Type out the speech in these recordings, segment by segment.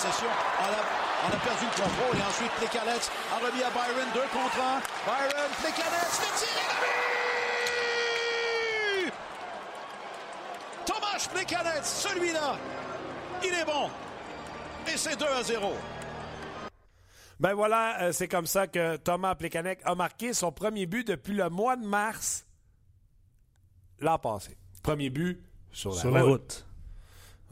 Possession. On a, on a perdu le contrôle. Et ensuite, Plekanec a remis à Byron. Deux contre un. Byron, Plekanec, le tir est but! Thomas Plekanec, celui-là, il est bon. Et c'est 2 à 0. Ben voilà, euh, c'est comme ça que Thomas Plekanec a marqué son premier but depuis le mois de mars l'an passé. Premier but sur la, Sur route. la route.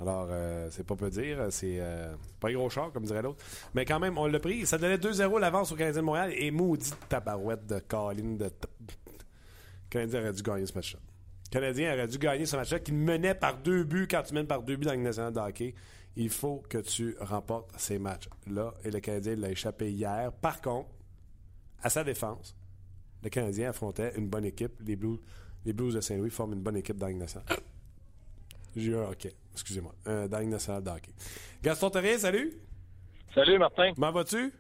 Alors, euh, c'est pas peu dire. C'est euh, pas un gros char, comme dirait l'autre. Mais quand même, on l'a pris. Ça donnait 2-0 l'avance au Canadien de Montréal. Et maudit tabarouette de Colin. De le Canadien aurait dû gagner ce match-là. Le Canadien aurait dû gagner ce match-là qu'il menait par deux buts. Quand tu mènes par deux buts dans la Ligue nationale de hockey, il faut que tu remportes ces matchs-là. Et le Canadien l'a échappé hier. Par contre, à sa défense, le Canadien affrontait une bonne équipe. Les Blues, les Blues de Saint-Louis forment une bonne équipe dans la Ligue nationale. J'ai eu un hockey, excusez-moi, Ligue nationale de hockey. Gaston Terrien, salut. Salut Martin. Comment vas-tu?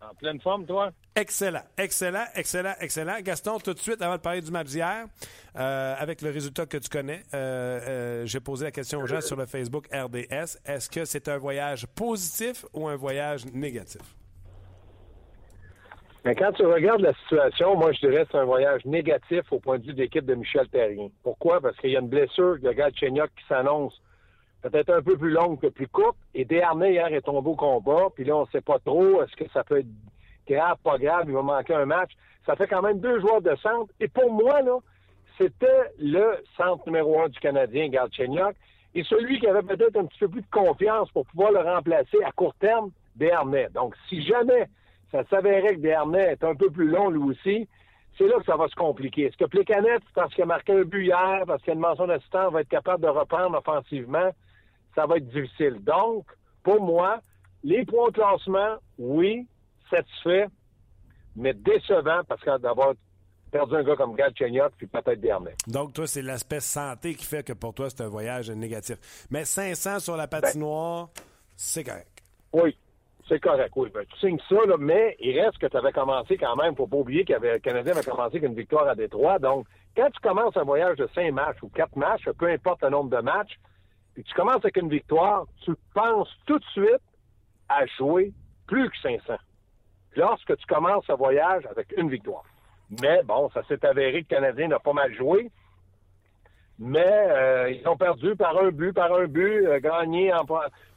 En pleine forme, toi? Excellent, excellent, excellent, excellent. Gaston, tout de suite, avant de parler du match d'hier, euh, avec le résultat que tu connais, euh, euh, j'ai posé la question aux gens sur le Facebook RDS. Est-ce que c'est un voyage positif ou un voyage négatif? Quand tu regardes la situation, moi, je dirais que c'est un voyage négatif au point de vue de l'équipe de Michel Terrien. Pourquoi? Parce qu'il y a une blessure de Galchenyuk qui s'annonce peut-être un peu plus longue que plus courte. Et Desharnais, hier, est tombé au combat. Puis là, on ne sait pas trop. Est-ce que ça peut être grave, pas grave? Il va manquer un match. Ça fait quand même deux joueurs de centre. Et pour moi, là, c'était le centre numéro un du Canadien, Galchenyuk. Et celui qui avait peut-être un petit peu plus de confiance pour pouvoir le remplacer à court terme, Desharnais. Donc, si jamais ça s'avérait que Desharnais est un peu plus long lui aussi, c'est là que ça va se compliquer. Est-ce que Plécanet, parce qu'il a marqué un but hier, parce qu'il y a une mention d'assistant, va être capable de reprendre offensivement? Ça va être difficile. Donc, pour moi, les points de classement, oui, satisfait, mais décevant parce que d'avoir perdu un gars comme Galchenyuk puis peut-être Desharnais. Donc, toi, c'est l'aspect santé qui fait que pour toi, c'est un voyage négatif. Mais 500 sur la patinoire, c'est correct. Oui, c'est correct, oui. Ben, tu signes ça, là, mais il reste que tu avais commencé quand même. faut pas oublier que le Canadien avait commencé avec une victoire à Détroit. Donc, quand tu commences un voyage de cinq matchs ou quatre matchs, peu importe le nombre de matchs, puis tu commences avec une victoire, tu penses tout de suite à jouer plus que 500. Lorsque tu commences un voyage avec une victoire. Mais bon, ça s'est avéré que le Canadien n'a pas mal joué. Mais euh, ils ont perdu par un but, par un but, euh, gagné en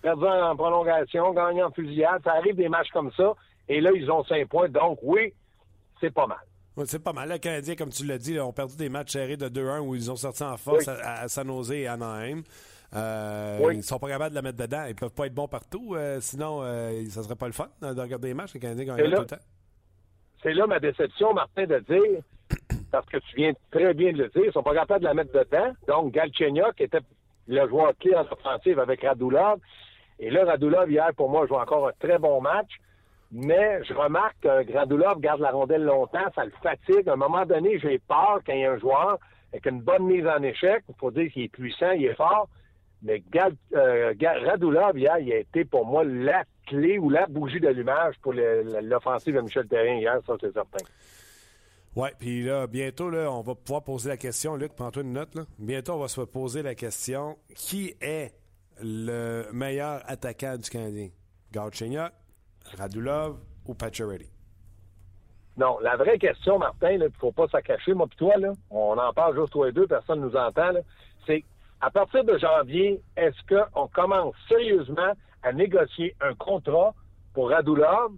perdu en prolongation, gagné en fusillade. Ça arrive des matchs comme ça. Et là, ils ont cinq points. Donc, oui, c'est pas mal. C'est pas mal. Les Canadiens, comme tu l'as dit, là, ont perdu des matchs serrés de 2-1 où ils ont sorti en force Oui. à, à San Jose et à Anaheim. Euh, Oui. Ils sont pas capables de la mettre dedans. Ils peuvent pas être bons partout. euh, sinon, euh, ça serait pas le fun de regarder les matchs. Les Canadiens gagnent tout le temps. C'est là ma déception, Martin, de dire, parce que tu viens très bien de le dire, ils sont pas capables de la mettre dedans. Donc, Galchenyuk était le joueur clé en offensive avec Radulov. Et là, Radulov, hier, pour moi, joue encore un très bon match. Mais je remarque que Radulov garde la rondelle longtemps, ça le fatigue. À un moment donné, j'ai peur quand il y a un joueur avec une bonne mise en échec. Il faut dire qu'il est puissant, il est fort. Mais Gal- euh, Radulov, hier, il a été pour moi la clé ou la bougie d'allumage pour l'offensive de Michel Terrien hier, ça c'est certain. Oui, puis là, bientôt, là, on va pouvoir poser la question. Luc, prends-toi une note. Bientôt, on va se poser la question qui est le meilleur attaquant du Canadien? Galchenyuk, Radulov ou Pacioretty? Non, la vraie question, Martin, il ne faut pas s'en cacher, moi puis toi, là, on en parle juste toi et deux, personne ne nous entend, c'est à partir de janvier, est-ce qu'on commence sérieusement à négocier un contrat pour Radulov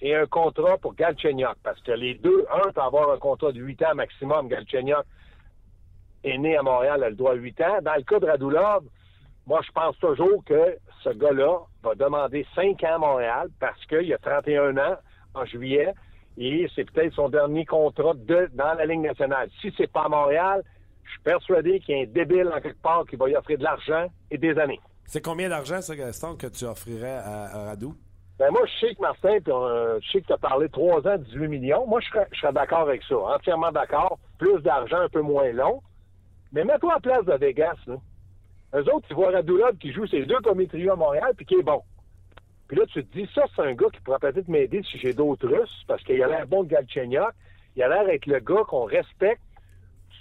et un contrat pour Galchenyuk? Parce que les deux, un peut avoir un contrat de 8 ans maximum. Galchenyuk est né à Montréal, elle doit 8 ans. Dans le cas de Radulov, moi, je pense toujours que ce gars-là va demander 5 ans à Montréal parce qu'il a 31 ans en juillet et c'est peut-être son dernier contrat de, dans la Ligue nationale. Si c'est pas à Montréal, je suis persuadé qu'il y a un débile en quelque part qui va lui offrir de l'argent et des années. C'est combien d'argent, ça, Gaston, que tu offrirais à, à Radou? Ben moi, je sais que Martin, euh, je sais que tu as parlé 3 ans, 18 millions. Moi, je serais, d'accord avec ça. Entièrement d'accord. Plus d'argent, un peu moins long. Mais mets-toi en place de Vegas, là. Eux autres, ils voient Radulov qui joue ses deux premiers trios à Montréal, puis qui est bon. Puis là, tu te dis, ça, c'est un gars qui pourrait peut-être m'aider si j'ai d'autres Russes, parce qu'il a l'air bon de Galchenyuk. Il a l'air d'être le gars qu'on respecte.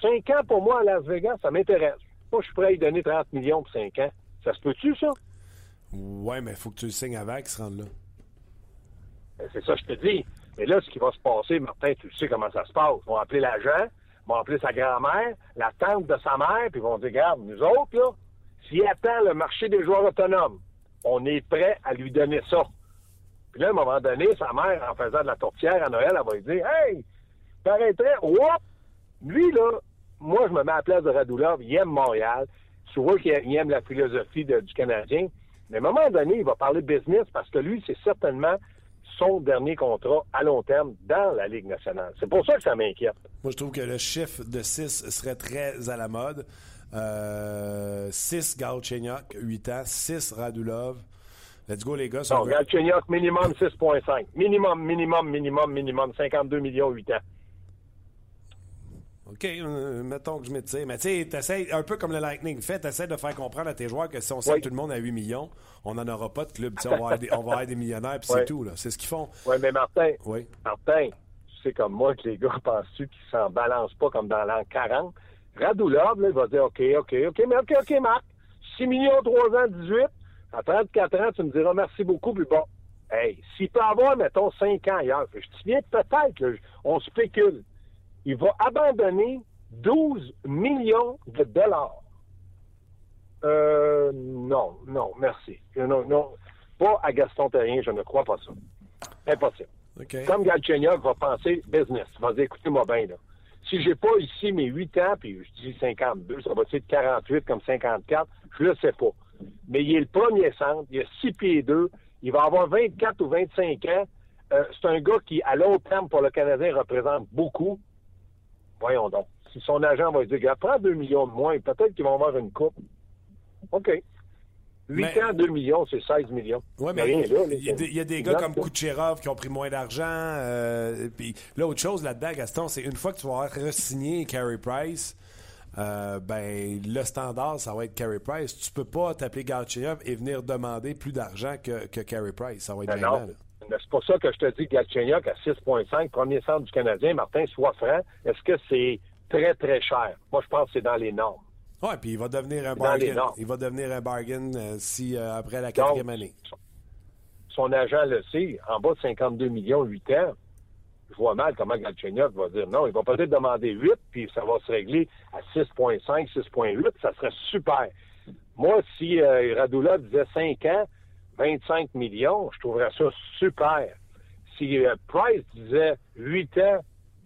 Cinq ans pour moi à Las Vegas, ça m'intéresse. Moi, je suis prêt à lui donner 30 millions pour cinq ans. Ça se peut-tu, ça? Ouais, mais il faut que tu le signes avant qu'il se rende là. Ben, c'est ça je te dis. Mais là, ce qui va se passer, Martin, tu sais comment ça se passe. Ils vont appeler l'agent, ils vont appeler sa grand-mère, la tante de sa mère, puis ils vont dire, regarde, nous autres, là, s'il attend le marché des joueurs autonomes, on est prêt à lui donner ça. Puis là, à un moment donné, sa mère, en faisant de la tourtière à Noël, elle va lui dire Hey, t'arrêterais, whoop! Lui, là, moi, je me mets à la place de Radulov, il aime Montréal. Tu vois qu'il aime la philosophie du Canadien. Mais à un moment donné, il va parler business parce que lui, c'est certainement son dernier contrat à long terme dans la Ligue nationale. C'est pour ça que ça m'inquiète. Moi, je trouve que le chiffre de 6 serait très à la mode. Euh, 6 Galchenyuk, 8 ans. 6 Radulov. Let's go, les gars. si on Donc, veut- Galchenyuk, minimum 6,5. Minimum, minimum, minimum, minimum, 52 millions, 8 ans. OK, euh, mettons que je m'étire. Mais tu sais, un peu comme le Lightning fait, t'essaies de faire comprendre à tes joueurs que si on signe Oui. tout le monde à 8 millions, on n'en aura pas de club. Tu on, va avoir des, on va avoir des millionnaires, puis c'est tout. là. C'est ce qu'ils font. Oui, mais Martin, Oui. Martin, tu sais comme moi que les gars penses-tu qu'ils s'en balancent pas comme dans l'an 40? Radulov, là, il va dire OK, OK, OK, mais OK, OK, Marc. 6 millions, 3 ans, 18. À 34 ans, tu me diras merci beaucoup, puis bon. Hey, s'il peut avoir, mettons, 5 ans ailleurs, je te souviens peut-être, là, on spécule. Il va abandonner 12 millions de dollars. Euh, non, non, merci. Non, non, pas à Gaston Terrien, je ne crois pas ça. Impossible. Comme Galchenyuk va penser business, il va dire, écoutez-moi bien, là. Si j'ai pas ici mes 8 ans, puis je dis 52, ça va être 48 comme 54, je le sais pas. Mais il est le premier centre, il a 6 pieds 2, il va avoir 24 ou 25 ans. Euh, c'est un gars qui, à long terme, pour le Canadien, représente beaucoup. Voyons donc. Si son agent va lui dire, prends 2 millions de moins, peut-être qu'ils vont avoir une coupe. OK. 8 Mais- ans, 2 millions, c'est 16 millions. Oui, Mais il y, a des- il y a des gars comme. Kucherov qui ont pris moins d'argent. euh, puis là, autre chose là-dedans, Gaston, c'est une fois que tu vas avoir re-signé Carey Price, euh, ben le standard, ça va être Carey Price. Tu peux pas t'appeler Galchenyuk et venir demander plus d'argent que, que Carey Price. Ça va être Ben C'est pour ça que je te dis Galchenyuk à 6,5, premier centre du Canadien, Martin, sois franc. Est-ce que c'est très, très cher? Moi, je pense que c'est dans les normes. Ouais, puis il va devenir un bargain. Il va devenir un bargain euh, si euh, après la quatrième année. Son agent le sait, en bas de 52 millions, 8 ans, je vois mal comment Galchenyuk va dire non. Il va peut-être demander 8, puis ça va se régler à 6,5, 6,8. Ça serait super. Moi, si euh, Radulov disait 5 ans, 25 millions, je trouverais ça super. Si euh, Price disait 8 ans,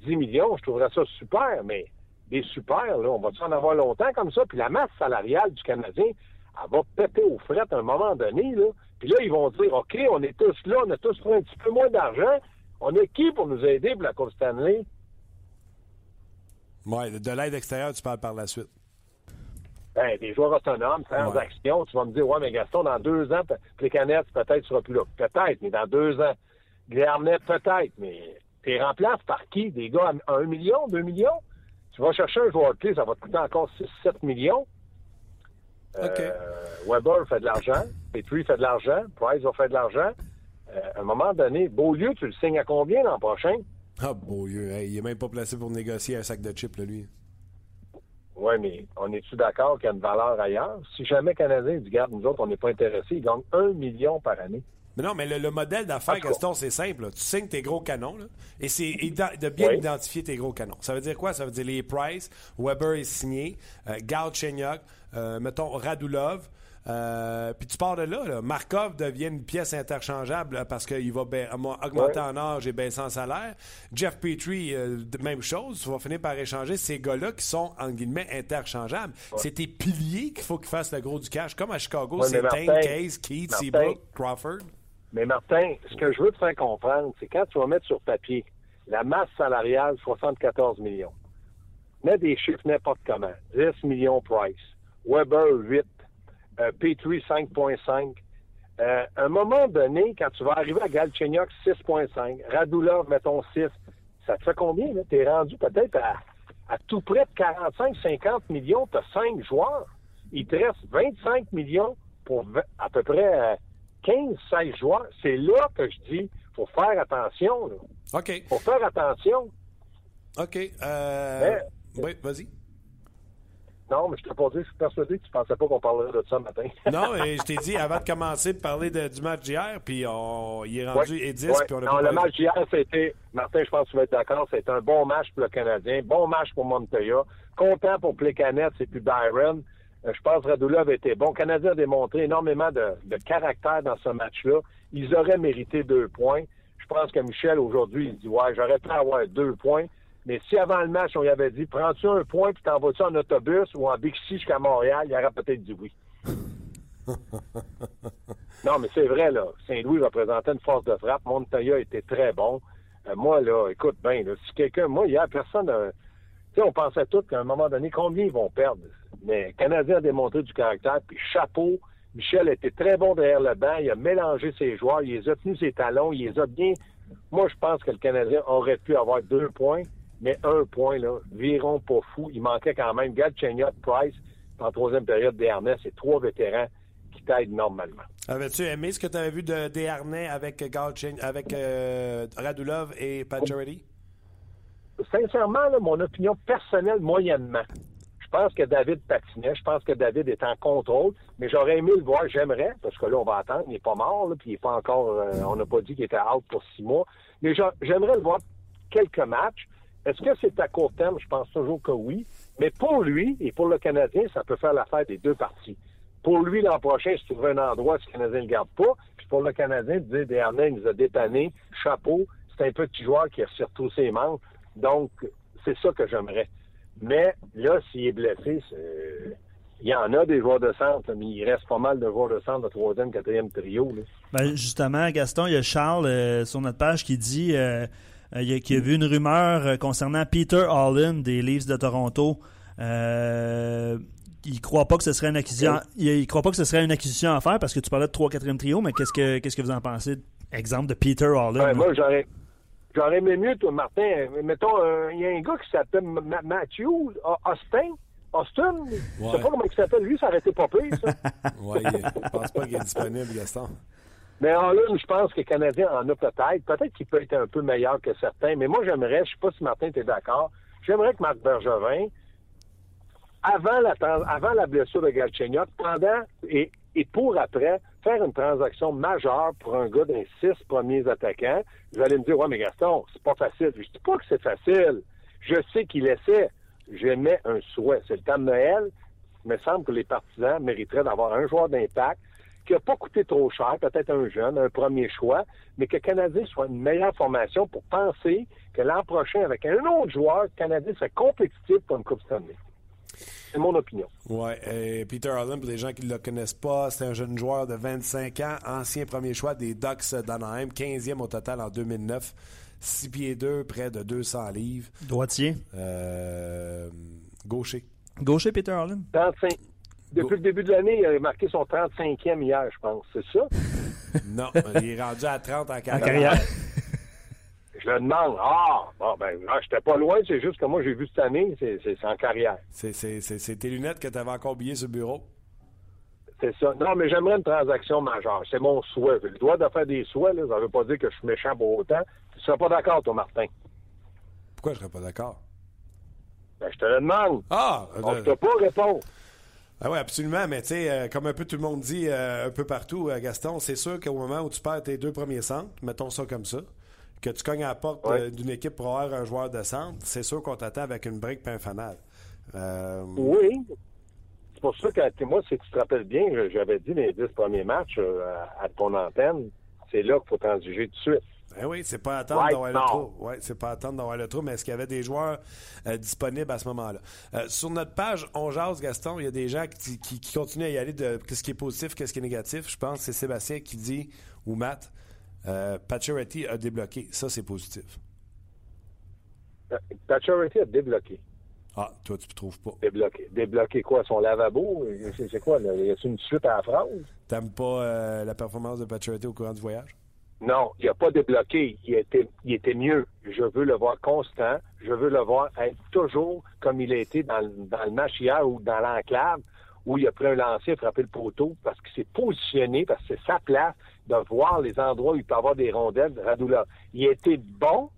10 millions, je trouverais ça super, mais des super, là, on va en avoir longtemps comme ça, puis la masse salariale du Canadien, elle va péter aux frettes à un moment donné, là. Puis là, ils vont dire, OK, on est tous là, on a tous pris un petit peu moins d'argent. On a qui pour nous aider pour la Coupe Stanley? Ouais, de l'aide extérieure, tu parles par la suite. Ben, des joueurs autonomes, transactions. Tu vas me dire, ouais, mais Gaston, dans deux ans, les canettes, peut-être, tu seras plus là. Peut-être, mais dans deux ans. Glarnet, peut-être, mais t'es remplaces par qui? Des gars à 1 million, 2 millions? Tu vas chercher un joueur clé, ça va te coûter encore 6, 7 millions. Euh. Weber fait de l'argent, Petrie fait de l'argent, Price va faire de l'argent. Euh, à un moment donné, Beaulieu, tu le signes à combien l'an prochain? Ah, beau Dieu. Hey, il est même pas placé pour négocier un sac de chips, là, lui. Oui, mais on est-tu d'accord qu'il y a une valeur ailleurs? Si jamais Canadien dit, garde, nous autres, on n'est pas intéressés, ils gagnent 1 million par année. Mais non, mais le, le modèle d'affaires. Gaston, c'est simple. là. Tu signes tes gros canons, là, et c'est de bien Oui. identifier tes gros canons. Ça veut dire quoi? Ça veut dire les Price, Weber est signé, euh, Galchenyuk, euh, mettons Radulov, Euh, puis tu pars de là, là, Markov devient une pièce interchangeable parce qu'il va ba- augmenter Ouais. en âge et baisser en salaire. Jeff Petrie, euh, même chose. Tu vas finir par échanger ces gars-là qui sont, en guillemets, interchangeables. C'est tes piliers qu'il faut qu'ils fassent le gros du cash. Comme à Chicago, Ouais, c'est Martin- Case, Keith, Seabrook, Crawford. Mais Martin, ce que je veux te faire comprendre, c'est quand tu vas mettre sur papier la masse salariale, 74 millions. Mets des chiffres n'importe comment. 10 millions Price. Weber, 8. Euh, Petrie, 5,5. Euh, à un moment donné, quand tu vas arriver à Galchenyuk, 6,5. Radulov, mettons 6. Ça te fait combien, là? T'es rendu peut-être à, à tout près de 45-50 millions. T'as 5 joueurs. Il te reste 25 millions pour à peu près euh, 15-16 joueurs. C'est là que je dis, faut faire attention, là. OK. Faut faire attention. OK. Euh, Mais- oui, vas-y. Non, mais je t'ai pas dit, je suis persuadé que tu pensais pas qu'on parlerait de ça ce matin. Non, et je t'ai dit avant de commencer de parler de- du match d'hier, puis on, il est rendu Ouais, et 10, ouais. puis on a non, le match d'hier, c'était, Martin, je pense que tu vas être d'accord, c'était un bon match pour le Canadien, bon match pour Montoya, content pour Plekanec et puis Byron. Euh, Je pense que Radulov était bon. Le Canadien a démontré énormément de, de caractère dans ce match-là. Ils auraient mérité deux points. Je pense que Michel, aujourd'hui, il dit Ouais, j'aurais pu avoir deux points. Mais si avant le match, on lui avait dit Prends-tu un point puis t'envoies-tu en autobus ou en Bixi jusqu'à Montréal, il aurait peut-être dit oui. Non, mais c'est vrai, là. Saint-Louis représentait une force de frappe. Montoya était très bon. Euh, moi, là, écoute bien, si quelqu'un, moi, hier, personne, euh, tu sais, on pensait tous qu'à un moment donné, combien ils vont perdre? Mais le Canadien a démontré du caractère, puis chapeau. Michel était très bon derrière le banc. Il a mélangé ses joueurs. Il les a tenus ses talons. Il les a bien. Moi, je pense que le Canadien aurait pu avoir deux points, mais un point, là, virons pas fou. Il manquait quand même Galchenyuk, Price, en troisième période, Desharnais. C'est trois vétérans qui t'aident normalement. Avais-tu aimé ce que tu avais vu de Desharnais avec, Galchen, avec euh, Radulov et Pacioretty? sincèrement, là, mon opinion personnelle, moyennement. Je pense que David patinait. Je pense que David est en contrôle. Mais j'aurais aimé le voir. J'aimerais, parce que là, on va attendre. Il n'est pas mort, là, puis il n'est pas encore. euh, on n'a pas dit qu'il était out pour six mois. Mais j'a- j'aimerais le voir quelques matchs. Est-ce que c'est à court terme? Je pense toujours que oui. Mais pour lui et pour le Canadien, ça peut faire l'affaire des deux parties. Pour lui, l'an prochain, se trouver un endroit si le Canadien ne le garde pas. Puis pour le Canadien, de dire Desharnais, il nous a dépanné, chapeau, c'est un petit joueur qui a surtout ses membres. Donc, c'est ça que j'aimerais. Mais là, s'il est blessé, il y en a des joueurs de centre, mais il reste pas mal de joueurs de centre de troisième, quatrième trio. là. Ben, justement, Gaston, il y a Charles euh, sur notre page qui dit euh, euh, il a- vu une rumeur euh, concernant Peter Holland des Leafs de Toronto. Euh, il croit pas que ce serait une acquisition. Il, il croit pas que ce serait une acquisition à faire parce que tu parlais de 3 4 trio, mais qu'est-ce que qu'est-ce que vous en pensez? Exemple de Peter Holland. Ouais, là. moi, j'aurais. J'aurais aimé mieux, toi, Martin. euh, Mettons, euh, il y a un gars qui s'appelle Ma- Matthew Austin. Austin. Je sais pas comment il s'appelle. Lui, ça aurait été pas pire, ça. Oui, je pense pas qu'il est disponible, Gaston. Mais en l'une, je pense que le Canadien en a peut-être. Peut-être qu'il peut être un peu meilleur que certains. Mais moi, j'aimerais, je sais pas si Martin était d'accord, j'aimerais que Marc Bergevin, avant la, avant la blessure de Galchenyuk, pendant et, et pour après, faire une transaction majeure pour un gars des six premiers attaquants. Vous allez me dire, ouais, mais Gaston, c'est pas facile. Je dis pas que c'est facile. Je sais qu'il essaie. J'émets un souhait. C'est le temps de Noël. Il me semble que les partisans mériteraient d'avoir un joueur d'impact qui n'a pas coûté trop cher, peut-être un jeune, un premier choix, mais que le Canadien soit une meilleure formation pour penser que l'an prochain, avec un autre joueur, le Canadien serait compétitif pour une Coupe Stanley. C'est mon opinion. Oui, et Peter Holland, pour les gens qui ne le connaissent pas, c'est un jeune joueur de 25 ans, ancien premier choix des Ducks d'Anaheim, 15e au total en 2009, 6 pieds 2, près de 200 livres, Droitier. euh, gaucher. Gaucher, Peter Holland. 35. Depuis le début de l'année, il a marqué son 35e hier, je pense. C'est ça? Non, il est rendu à 30 en carrière. Je le demande. Ah, bon, ben, ah, j'étais pas loin, c'est juste que moi, j'ai vu cette année, c'est en carrière. C'est- C'est c'est- c'est tes lunettes que tu avais encore oubliées sur le bureau? C'est ça. Non, mais j'aimerais une transaction majeure. C'est mon souhait. J'ai le droit de faire des souhaits, là. Ça veut pas dire que je suis méchant pour autant. Tu seras pas d'accord, toi, Martin? Pourquoi je serais pas d'accord? Ben, je te le demande. Ah! On euh, ne peut pas répondre. Ah oui, absolument, mais tu sais, euh, comme un peu tout le monde dit euh, un peu partout, euh, Gaston, c'est sûr qu'au moment où tu perds tes deux premiers centres, mettons ça comme ça, que tu cognes à la porte Ouais. d'une équipe pour avoir un joueur de centre, c'est sûr qu'on t'attend avec une brique et un fanal. Oui. c'est pour ça que moi, si tu te rappelles bien, j'avais dit les dix premiers matchs à, ton antenne, c'est là qu'il faut transiger tout de suite. Ben oui, c'est pas attendre d'avoir le trou. Ouais, c'est pas attendre d'avoir le trou, mais est-ce qu'il y avait des joueurs euh, disponibles à ce moment-là? Euh, sur notre page On Jase, Gaston, il y a des gens qui, qui, continuent à y aller de ce qui est positif, qu'est-ce qui est négatif. Je pense que c'est Sébastien qui dit, ou Matt, euh, a débloqué. Ça, c'est positif. Pacioretty a débloqué. Ah, toi, tu ne trouves pas. Débloqué. Débloqué quoi? Son lavabo? C'est quoi? Là? Y a une suite à la phrase? T'aimes pas euh, la performance de Pacioretty au courant du voyage? Non, il n'a pas débloqué. Il était, il était mieux. Je veux le voir constant. Je veux le voir être toujours comme il a été dans, le match hier ou dans l'enclave où il a pris un lancer, frappé le poteau parce qu'il s'est positionné, parce que c'est sa place de voir les endroits où il peut avoir des rondelles. Radula, il été bon.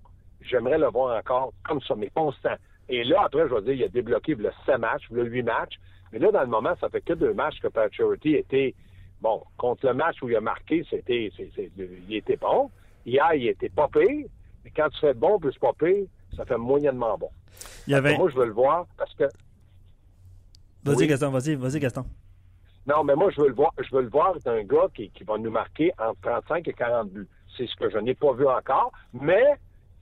J'aimerais le voir encore comme ça, mais constant. Et là, après, je vais dire, il a débloqué le 7 matchs, le 8 matchs. Mais là, dans le moment, ça fait que deux matchs que Charity était, bon, contre le match où il a marqué, c'était, il était bon. Hier, il était pas pire. Mais quand tu fais bon plus pas pire, ça fait moyennement bon. Il y avait... Moi, je veux le voir parce que. Vas-y, Gaston, vas-y, vas-y, Gaston. Non, mais moi, je veux le voir, je veux le voir d'un gars qui, qui va nous marquer entre 35 et 40 buts. C'est ce que je n'ai pas vu encore, mais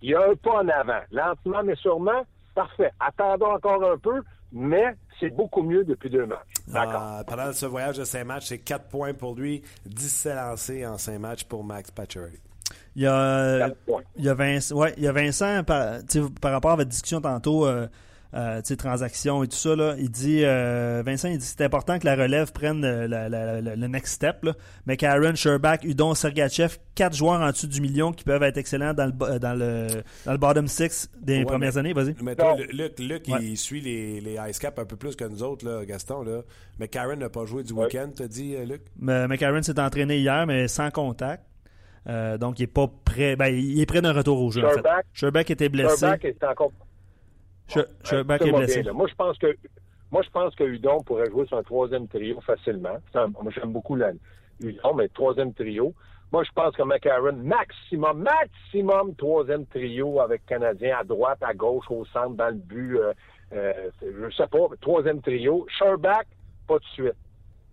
il y a un pas en avant. Lentement, mais sûrement, parfait. Attendons encore un peu, mais c'est beaucoup mieux depuis deux matchs. D'accord. Euh, pendant ce voyage de cinq matchs, c'est quatre points pour lui, 17 lancés en cinq matchs pour Max Pacioretty. Il y a, il y a Vincent, ouais, il y a Vincent par, par rapport à votre discussion tantôt, euh, euh, transactions et tout ça, là, il dit, euh, Vincent, il dit c'est important que la relève prenne le next step. Là. Mais Karen, Sherbach, Udon, Sergachev, quatre joueurs en dessous du million qui peuvent être excellents dans le, dans le, dans le bottom six des premières années. Vas-y. Mais toi, Luc, Luc il suit les, les Ice Cap un peu plus que nous autres, là, Gaston. Là. Mais Karen n'a pas joué du week-end, t'as dit, euh, Luc? Mais, mais Karen s'est entraîné hier, mais sans contact. Euh, donc, il est pas prêt. Ben, il est prêt d'un retour au jeu. Sherbach, était blessé. Est encore moi, je pense que moi, je pense que Udon pourrait jouer sur un troisième trio facilement. moi, j'aime beaucoup la, Udon, mais troisième trio. Moi, je pense que McCarron, maximum, maximum troisième trio avec Canadien à droite, à gauche, au centre, dans le but. Euh, euh, je sais pas, troisième trio. Sherback, pas de suite.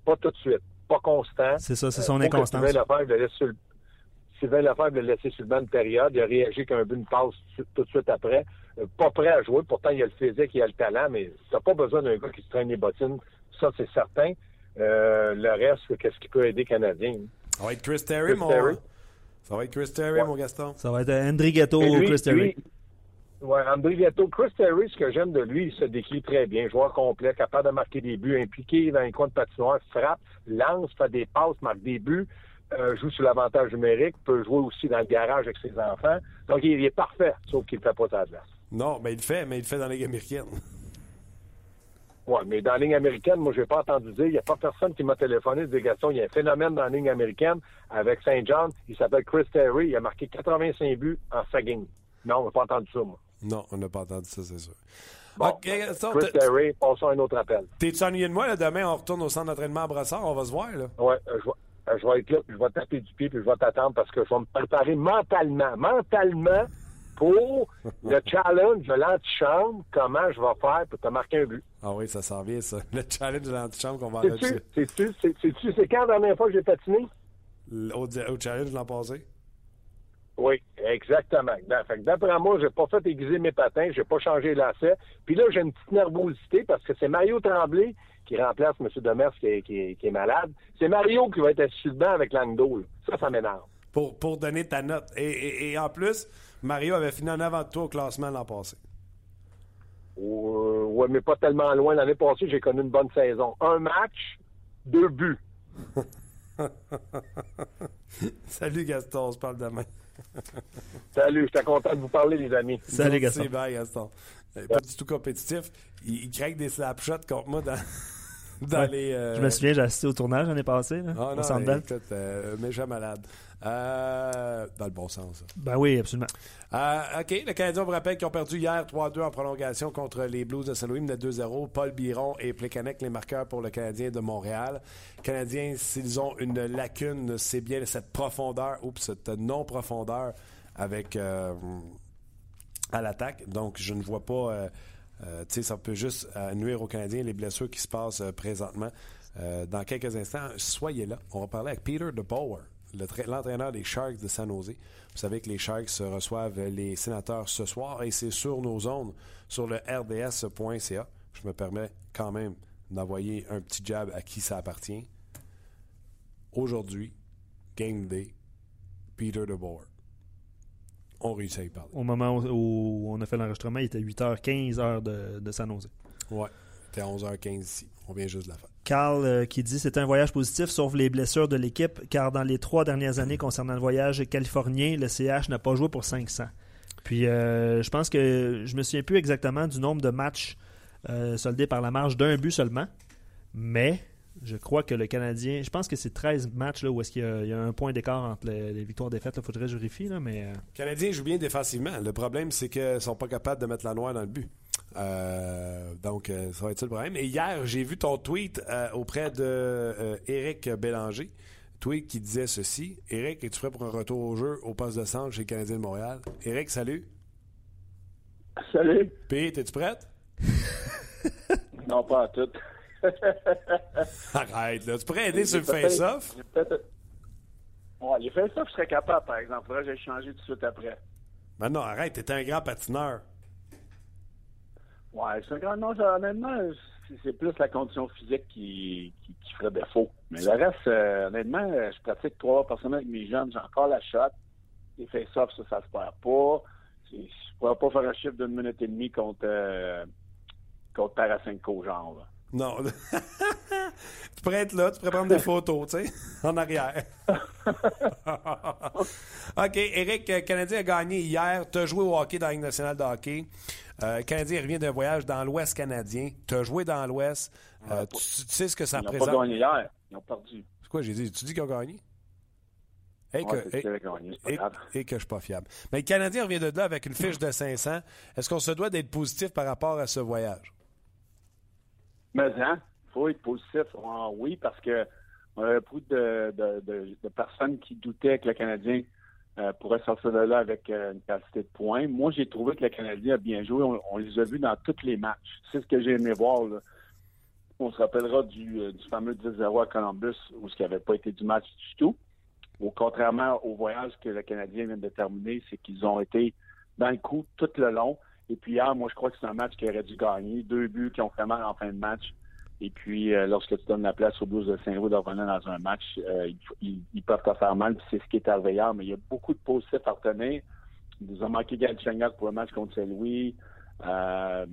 Pas tout de suite. Pas constant. C'est ça, c'est son euh, inconstance. Sylvain Lefebvre l'a laissé sur le banc de période. Il a réagi qu'un but, une passe tout de suite après. Euh, pas prêt à jouer. Pourtant, il a le physique, il a le talent, mais t'as pas besoin d'un gars qui se traîne les bottines. Ça, c'est certain. Euh, le reste, qu'est-ce qui peut aider les Canadiens? Ça va être Chris Terry, mon... Ça va être Chris Terry, mon Gaston. Ça va être André Ghetto ou Chris Terry. Oui, André Ghetto. Chris Terry, ce que j'aime de lui, il se décrit très bien. Joueur complet, capable de marquer des buts, impliqué dans les coins de patinoire, frappe, lance, fait des passes, marque des buts. Euh, joue sur l'avantage numérique, peut jouer aussi dans le garage avec ses enfants. Donc, il, est parfait, sauf qu'il ne fait pas sa place. Non, mais il le fait, mais il le fait dans la Ligue américaine. Oui, mais dans la Ligue américaine, moi, je n'ai pas entendu dire, il n'y a pas personne qui m'a téléphoné de Gaston, il y a un phénomène dans la Ligue américaine avec Saint John, il s'appelle Chris Terry, il a marqué 85 buts en sagging. Non, on n'a pas entendu ça, moi. Non, on n'a pas entendu ça, c'est sûr. Chris Terry, passons à un autre appel. T'es-tu ennuyé de moi, là, demain, on retourne au centre d'entraînement à Brossard, on va se voir, là? Oui, euh, je. Euh, je vais être là, puis je vais taper du pied, puis je vais t'attendre parce que je vais me préparer mentalement, mentalement pour le challenge de l'antichambre, comment je vais faire pour te marquer un but. Ah oui, ça sent bien, ça. Le challenge de l'antichambre qu'on va en Sais-tu, c'est quand la dernière fois que j'ai patiné? Au, au challenge l'an passé? Oui, exactement. D'après moi, j'ai pas fait aiguiser mes patins, j'ai pas changé lacet. Puis là, j'ai une petite nervosité parce que c'est Mario Tremblay qui remplace M. Demers qui qui est, malade. C'est Mario qui va être assis dedans avec Langdo. Ça, ça m'énerve. Pour, pour donner ta note. Et, en plus, Mario avait fini en avant de toi au classement l'an passé. oui, mais pas tellement loin. L'année passée, j'ai connu une bonne saison. Un match, deux buts. Salut Gaston, on se parle demain. Salut, j'étais content de vous parler, les amis. Salut Gaston. Bye, Gaston. Pas du tout compétitif. Il, il craque des slapshots contre moi dans. dans les, euh, Je me souviens, j'ai assisté au tournage l'année passée. Là, ah, non, non, écoute, euh, méchant malade. Euh, dans le bon sens. Ben oui, absolument. Euh, OK, le Canadien, on vous rappelle qu'ils ont perdu hier 3-2 en prolongation contre les Blues de Saint-Louis, de 2-0. Paul Biron et Plekanec, les marqueurs pour le Canadien de Montréal. Canadiens, s'ils ont une lacune, c'est bien cette profondeur, ou cette non-profondeur avec à l'attaque. Donc, je ne vois pas Euh, ça peut juste nuire aux Canadiens les blessures qui se passent présentement. dans quelques instants, soyez là. On va parler avec Peter DeBoer, l'entraîneur des Sharks de San Jose. Vous savez que les Sharks reçoivent les sénateurs ce soir et c'est sur nos zones, sur le rds.ca. Je me permets quand même d'envoyer un petit jab à qui ça appartient. Aujourd'hui, Game Day, Peter DeBoer. On réussit à y parler. Au moment où on a fait l'enregistrement, il était 8h15 heure de, de San Jose. Ouais, c'était 11h15 ici. On vient juste de la fin. Carl euh, qui dit c'est un voyage positif sauf les blessures de l'équipe car dans les trois dernières années concernant le voyage californien, le CH n'a pas joué pour 500. Puis euh, je pense que je me souviens plus exactement du nombre de matchs euh, soldés par la marge d'un but seulement, mais je crois que le Canadien, je pense que c'est 13 matchs là, où est-ce qu'il y, a un point d'écart entre les, victoires et défaites. Il faudrait que je vérifie, là, mais... Le Canadien joue bien défensivement. Le problème, c'est qu'ils ne sont pas capables de mettre la noire dans le but. Euh, donc, euh, ça va être ça le problème. Et hier, j'ai vu ton tweet euh, auprès de Éric Bélanger. Tweet qui disait ceci. Éric, es-tu prêt pour un retour au jeu au poste de centre chez le Canadien de Montréal? Éric, salut. Salut. P, es-tu prête? non, pas à tout. Arrête, là. Tu pourrais aider sur le face-off? Ouais, les face-off, je serais capable, par exemple. Là, j'ai changé tout de suite après. Ben non, arrête, t'es un grand patineur. Ouais, c'est un non, honnêtement, c'est plus la condition physique qui, qui, ferait défaut. Mais le reste, euh, honnêtement, euh, je pratique trois par semaine avec mes jeunes, j'ai encore la shot. Les face-offs, ça, ça se perd pas. Je ne pourrais pas faire un chiffre d'une minute et demie contre, euh, contre Tarasenko, genre. Non. tu pourrais être là, tu pourrais prendre des photos, tu sais, en arrière. OK, Eric, Canadien a gagné hier. Tu as joué au hockey dans la Ligue nationale de hockey. Euh, Canadien revient d'un voyage dans l'Ouest canadien. Tu as joué dans l'Ouest. Euh, tu, sais ce que ça représente. Ils n'ont pas gagné hier. Ils ont perdu. C'est quoi, j'ai dit? Tu dis qu'ils ont gagné? Et que, et, et, que je suis pas fiable. Mais le Canadien revient de là avec une fiche de 500. Est-ce qu'on se doit d'être positif par rapport à ce voyage? Mais hein, il faut être positif. oui, parce que on avait beaucoup de, de, personnes qui doutaient que le Canadien euh, pourrait sortir de là avec euh, une quantité de points. Moi, j'ai trouvé que le Canadien a bien joué. On, les a vus dans tous les matchs. C'est ce que j'ai aimé voir. On se rappellera du, euh, fameux 10-0 à Columbus, où ce qui n'avait pas été du match du tout. Au contrairement au voyage que le Canadien vient de terminer, c'est qu'ils ont été dans le coup tout le long. Et puis hier, moi, je crois que c'est un match qui aurait dû gagner. Deux buts qui ont fait mal en fin de match. Et puis, euh, lorsque tu donnes la place aux Blues de Saint-Louis de dans un match, euh, ils, peuvent te faire mal. C'est ce qui est arrivé hier. Mais il y a beaucoup de positifs à retenir. Ils nous ont manqué Galchenyuk pour le match contre Saint-Louis. Euh,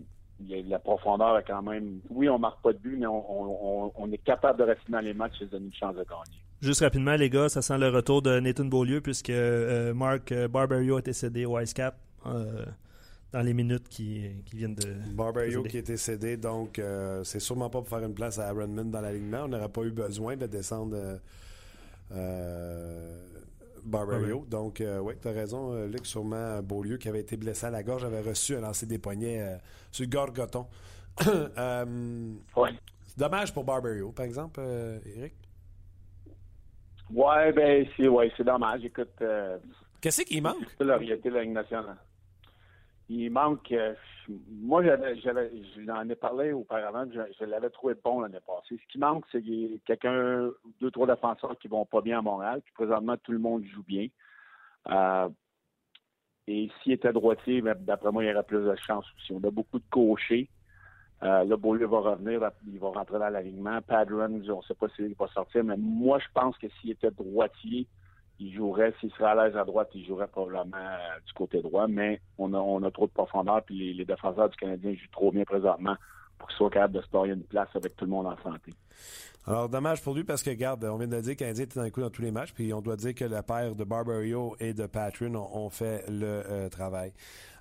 la profondeur quand même. Oui, on marque pas de but, mais on, est capable de rester dans les matchs et de donner une chance de gagner. Juste rapidement, les gars, ça sent le retour de Nathan Beaulieu puisque Mark Barberio a été cédé au Ice Cap dans les minutes qui, viennent de. Barbario qui a été cédé, donc euh, c'est sûrement pas pour faire une place à Ironman dans l'alignement. On n'aurait pas eu besoin de descendre euh, euh Barbario. Donc, euh, oui, tu as raison, Luc. Sûrement Beaulieu qui avait été blessé à la gorge avait reçu un lancer des poignets sur Gorgoton. ouais. C'est dommage pour Barbario, par exemple, Eric. Ouais, ben, c'est ouais, dommage. Écoute. Qu'est-ce qui manque? C'est la réalité de la Ligue nationale il manque. Euh, moi, j'avais, j'avais, j'en ai parlé auparavant, je, l'avais trouvé bon l'année passée. Ce qui manque, c'est quelqu'un, deux, trois défenseurs qui vont pas bien à Montréal. Puis présentement, tout le monde joue bien. Euh, et s'il était droitier, ben, d'après moi, il y aurait plus de chance aussi. On a beaucoup de cochers. Euh, là, Beaulieu va revenir, il va rentrer dans l'alignement. Padron, on ne sait pas s'il va sortir, mais moi, je pense que s'il était droitier, il jouerait, s'il serait à l'aise à droite, il jouerait probablement euh, du côté droit, mais on a, trop de profondeur, puis les, défenseurs du Canadien jouent trop bien présentement pour qu'ils soient capables de se une place avec tout le monde en santé. Alors, dommage pour lui parce que, regarde, on vient de dire le Canadien était dans le coup dans tous les matchs, puis on doit dire que la paire de Barbario et de Patron ont, fait le euh, travail.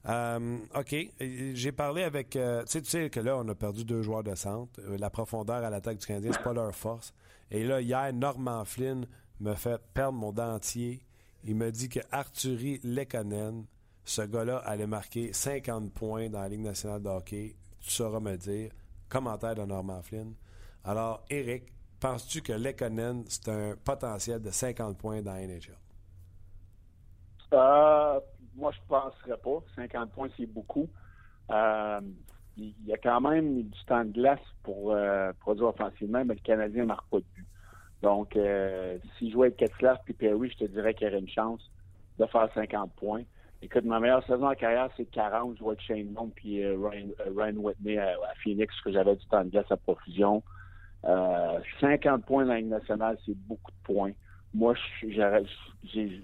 Euh, OK. J'ai parlé avec. tu sais que là, on a perdu deux joueurs de centre. la profondeur à l'attaque du Canadien, c'est pas leur force. Et là, hier, Norman Flynn me fait perdre mon dentier. Il me dit que Arthurie Lekonen, ce gars-là, allait marquer 50 points dans la Ligue nationale de hockey. Tu sauras me dire. Commentaire de Norman Flynn. Alors, Eric, penses-tu que Lekonen, c'est un potentiel de 50 points dans la NHL? Euh, moi, je ne penserais pas. 50 points, c'est beaucoup. Euh, il y a quand même du temps de glace pour euh, produire offensivement, mais le Canadien ne marque pas de but. Donc, euh, s'il jouait avec Ketzlaff puis Perry, je te dirais qu'il y aurait une chance de faire 50 points. Écoute, ma meilleure saison en carrière, c'est 40. Je vois Shane Long puis euh, Ryan, euh, Ryan, Whitney à, à Phoenix, que j'avais du temps de glace à profusion. 50 points dans la Ligue nationale, c'est beaucoup de points. Moi, je suis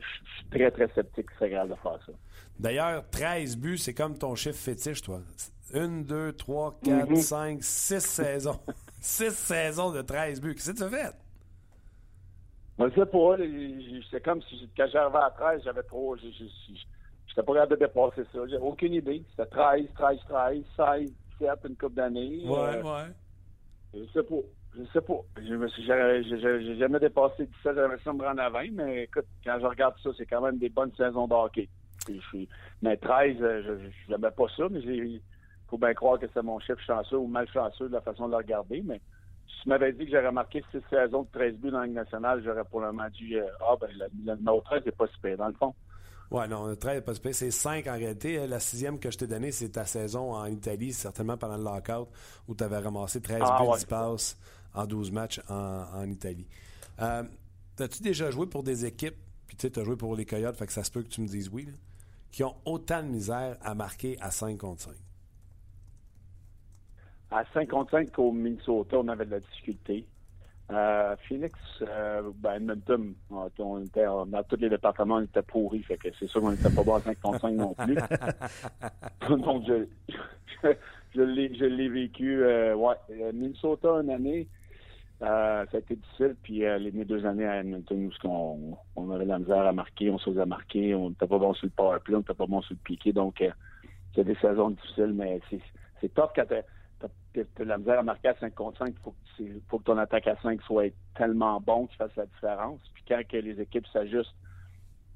très, très sceptique que c'est grave de faire ça. D'ailleurs, 13 buts, c'est comme ton chiffre fétiche, toi. 1, 2, 3, 4, 5, 6 saisons. 6 saisons de 13 buts. Qu'est-ce que tu as fait? Je sais pas. C'est comme si quand j'arrivais à 13, j'avais trop. J'étais pas capable de dépasser ça. J'avais aucune idée. C'était 13, 13, 13, 16, 17, une couple d'années. Ouais, euh, ouais. Je sais pas. Je sais pas. Je me suis j'ai jamais dépassé 17, j'avais ça me rendre à 20, mais écoute, quand je regarde ça, c'est quand même des bonnes saisons de hockey. Je suis, mais 13, je n'aimais pas ça, mais il faut bien croire que c'est mon chef chanceux ou malchanceux de la façon de le regarder, mais si tu m'avais dit que j'aurais marqué 6 saisons de 13 buts dans la Ligue nationale, j'aurais pour le moment dit euh, Ah, ben, le, numéro 13 n'est pas super, dans le fond. Ouais, non, le 13 n'est pas super. C'est 5 en réalité. La sixième que je t'ai donnée, c'est ta saison en Italie, certainement pendant le lockout, où tu avais ramassé 13 ah, buts, 10 passes en 12 matchs en, Italie. Euh, As-tu déjà joué pour des équipes, puis tu sais, tu as joué pour les Coyotes, fait que ça se peut que tu me dises oui, qui ont autant de misère à marquer à 5 contre 5? À 5 contre 5 qu'au Minnesota, on avait de la difficulté. Euh, Phoenix, euh, ben Edmonton, on, était, dans tous les départements, on était pourris, fait que c'est sûr qu'on n'était pas bon à 5 contre 5 non plus. Donc, je, je, l'ai vécu. Euh, ouais, Minnesota, une année, euh, ça a été difficile. Puis euh, les, deux années à Edmonton, où on, on avait de la misère à marquer, on se faisait marquer, on n'était pas bon sur le powerplay, on n'était pas bon sur le piqué. Donc, c'est des saisons difficiles, mais c'est tough quand tu as, la misère à marquer à 5 contre 5. Il faut, que ton attaque à 5 soit tellement bon qu'il fasse la différence. Puis quand les équipes s'ajustent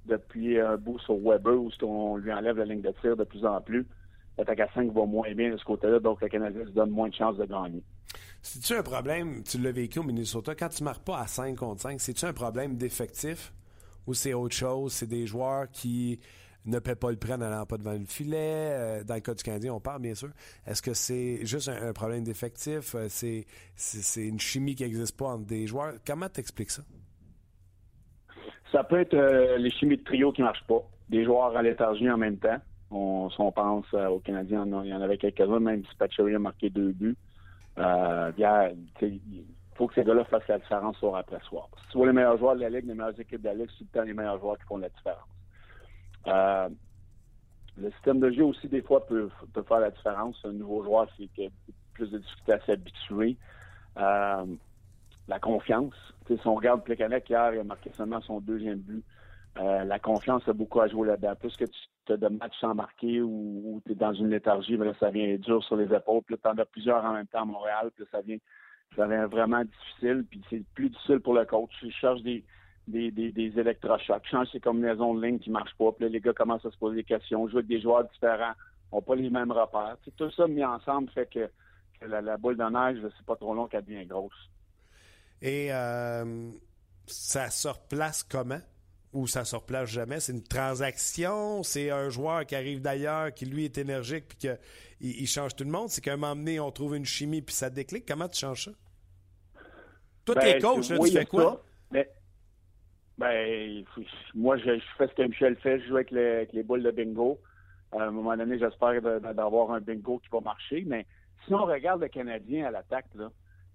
depuis un bout sur Weber, où on lui enlève la ligne de tir de plus en plus, l'attaque à 5 va moins bien de ce côté-là, donc le Canadien se donne moins de chances de gagner. C'est-tu un problème, tu l'as vécu au Minnesota, quand tu ne marques pas à 5 contre 5, c'est-tu un problème d'effectif ou c'est autre chose? C'est des joueurs qui ne paient pas le prêt n'allant pas devant le filet. Euh, dans le cas du Canadien, on parle bien sûr. Est-ce que c'est juste un, problème d'effectif? Euh, c'est, c'est, une chimie qui n'existe pas entre des joueurs? Comment t'expliques ça? Ça peut être euh, les chimies de trio qui ne marchent pas. Des joueurs à léthargie en même temps. On, si on pense euh, aux Canadiens, il y en avait quelques-uns, même si a marqué deux buts. Il faut que ces gars-là fassent la différence soir après soir. Si tu vois les meilleurs joueurs de la Ligue, les meilleures équipes de la Ligue, c'est tout le temps les meilleurs joueurs qui font la différence. Euh, le système de jeu aussi, des fois, peut, faire la différence. Un nouveau joueur, c'est qu'il a plus de difficultés à s'habituer. Euh, la confiance. si on regarde Plekanec hier, il a marqué seulement son deuxième but. Euh, la confiance a beaucoup à jouer là-dedans. Plus que tu as de matchs sans marquer ou, tu es dans une léthargie, ben ça vient dur sur les épaules. Puis tu en as plusieurs en même temps à Montréal. Puis ça vient, ça vient vraiment difficile. Puis c'est plus difficile pour le coach. Il des, des, des, des électrochocs, change ses combinaisons de ligne qui ne marchent pas. Puis là, les gars commencent à se poser des questions, jouer avec des joueurs différents, n'ont pas les mêmes repères. tout ça mis ensemble fait que, la, boule de neige, c'est pas trop long qu'elle devient grosse. Et euh, ça se replace comment? ou ça se replace jamais? C'est une transaction, c'est un joueur qui arrive d'ailleurs, qui lui est énergique, puis qu'il il change tout le monde? C'est qu'à un moment donné, on trouve une chimie, puis ça déclic. Comment tu changes ça? Toi, t'es ben, coach, tu fais quoi? Ben, moi, je, fais ce que Michel fait, je joue avec, les boules de bingo. À un moment donné, j'espère d'avoir un bingo qui va marcher. Mais si on regarde le Canadien à l'attaque,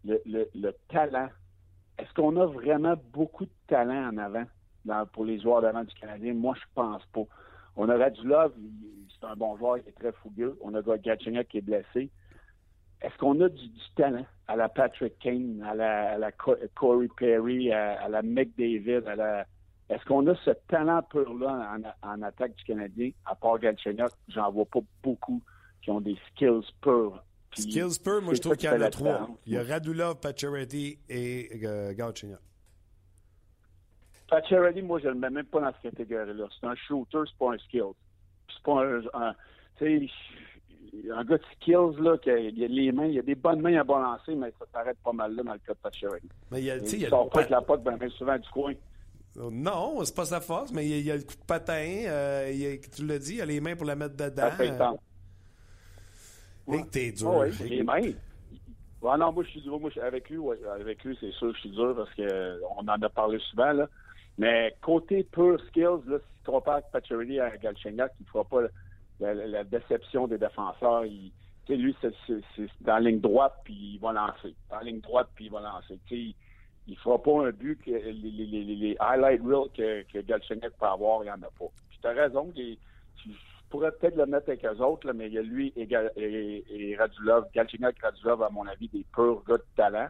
le, le talent, est-ce qu'on a vraiment beaucoup de talent en avant? pour les joueurs d'avant du Canadien? Moi, je pense pas. On a Radulov, c'est un bon joueur, il est très fougueux. On a Gatchenyuk qui est blessé. Est-ce qu'on a du, talent à la Patrick Kane, à la, Corey Perry, à, la McDavid, à la... Est-ce qu'on a ce talent pur-là en, attaque du Canadien? À part Galchenyuk, j'en vois pas beaucoup qui ont des skills purs. skills purs, moi je trouve qu'il y en a trois. Il y a Radulov, Pacioretty et euh, Pacioretty, moi, je ne le mets même pas dans cette catégorie-là. C'est un shooter, c'est pas un skill. C'est pas un, tu sais, un gars de skills, là, qui a, il a les mains, il a des bonnes mains à balancer, mais ça s'arrête pas mal là dans le cas de Pacioretty. Mais il y a, il, sort pas avec la pote ben, souvent du coin. Oh, non, c'est pas sa force, mais il y a, le coup de patin, euh, il a, tu l'as dit, il a les mains pour la mettre dedans. Ça fait que t'es dur. Ah oui, les mains. Ouais, non, moi, je suis dur. Moi, avec lui, ouais, avec lui, c'est sûr que je suis dur parce qu'on en a parlé souvent, là. Mais côté pure skills, là, si tu compares Pacioretty à Galchenyuk, il ne fera pas la, déception des défenseurs. Il, tu lui, c'est, dans la ligne droite, puis il va lancer. Dans la ligne droite, puis il va lancer. Tu il- ne fera pas un but que les, les, les, les highlight reels que, que peut avoir, il n'y en a pas. Tu as raison, il- je pourrais peut-être le mettre avec eux autres, là, mais il y a lui et, et Radulov. Galchenyuk et Radulov, à mon avis, des purs gars de talent.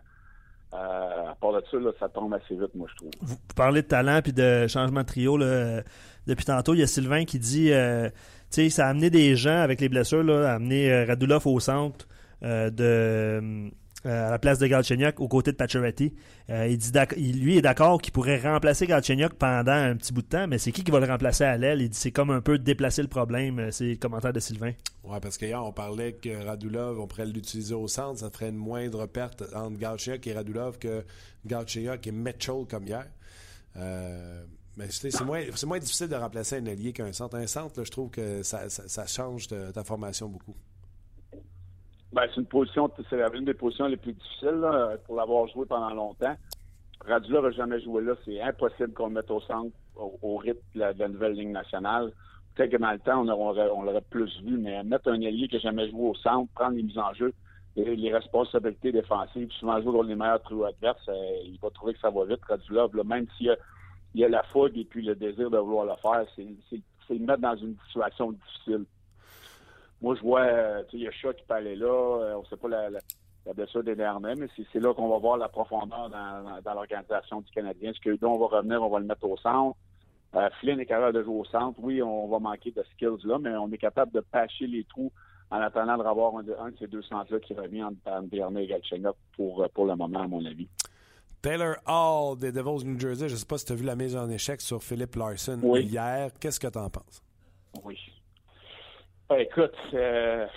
Euh, à part de ça, là, ça tombe assez vite, moi, je trouve. Vous parlez de talent puis de changement de trio là, depuis tantôt. Il y a Sylvain qui dit euh, sais, ça a amené des gens avec les blessures, a amené euh, Radulov au centre euh, euh, à la place de Galchenyuk aux côtés de Pacioretty. Il dit lui est d'accord qu'il pourrait remplacer Galchenyuk pendant un petit bout de temps, mais c'est qui qui va le remplacer à l'aile? Il dit c'est comme un peu déplacer le problème. C'est le commentaire de Sylvain. Ouais, parce qu'hier, on parlait que Radulov, on pourrait l'utiliser au centre, ça ferait une moindre perte entre Galchenyuk et Radulov que Galchenyuk et Mitchell comme hier. C'est moins, difficile de remplacer un allié qu'un centre. Un centre, je trouve que ça, change ta formation beaucoup. Ben, c'est une position, c'est l'une des positions les plus difficiles pour l'avoir joué pendant longtemps. Radulov n'a jamais joué là. C'est impossible qu'on le mette au centre au, rythme de la, nouvelle ligne nationale. Peut-être que dans le temps, on aurait, on l'aurait plus vu, mais mettre un allié qui n'a jamais joué au centre, prendre les mises en jeu, et les responsabilités défensives, souvent jouer contre les meilleurs trios adverses, euh, il va trouver que ça va vite, Radulov, même s'il y a, il y a la fougue et puis le désir de vouloir le faire, c'est, mettre dans une situation difficile. Moi, je vois, euh, il y a Chat qui peut aller là. euh, on ne sait pas la, la, blessure des derniers, mais c'est, là qu'on va voir la profondeur dans, l'organisation du Canadien. Est-ce que là, on va revenir, on va le mettre au centre? Euh, Flynn est capable de jouer au centre. Oui, on va manquer de skills là, mais on est capable de patcher les trous en attendant de revoir un de, un de ces deux centres-là qui revient entre Bernier et Galchenyuk pour le moment, à mon avis. Taylor Hall des Devils New Jersey, je ne sais pas si tu as vu la mise en échec sur Philippe Larson Oui. hier. Qu'est-ce que tu en penses? Oui. Ben, écoute, euh...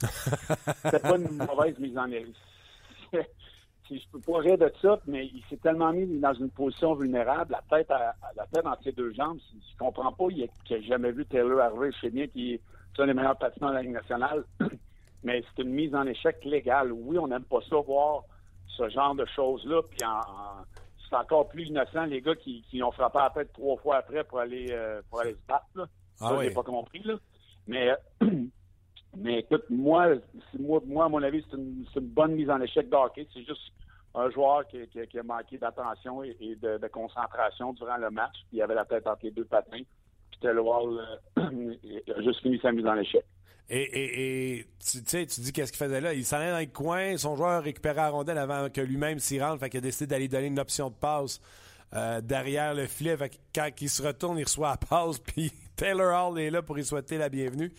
c'est pas une mauvaise mise en échec. Je peux pas rire de ça, mais il s'est tellement mis dans une position vulnérable, la tête, à, à- la tête entre ses deux jambes. Je comprends pas qu'il n'a jamais vu Taylor arriver chez bien qui est un des meilleurs patineurs de la Ligue nationale. mais c'est une mise en échec légale. Oui, on n'aime pas ça voir ce genre de choses-là. Puis en- en- c'est encore plus innocent les gars qui, qui ont frappé à la tête trois fois après pour aller euh, pour aller se battre. Là. Ah Ça, oui. j'ai pas compris, là. Mais, mais écoute, moi, moi, moi, à mon avis, c'est une, c'est une bonne mise en échec de hockey. C'est juste un joueur qui, qui- qui a manqué d'attention et, et de, de concentration durant le match. Puis il avait la tête entre les deux patins. Puis Taylor Hall euh, a juste fini sa mise en échec. Et, et, et tu sais, tu dis qu'est-ce qu'il faisait là? Il s'en allait dans le coin, son joueur récupérait la rondelle avant que lui-même s'y rentre, fait qu'il a décidé d'aller donner une option de passe euh, derrière le filet. Fait que quand il se retourne, il reçoit la passe, puis Taylor Hall est là pour y souhaiter la bienvenue.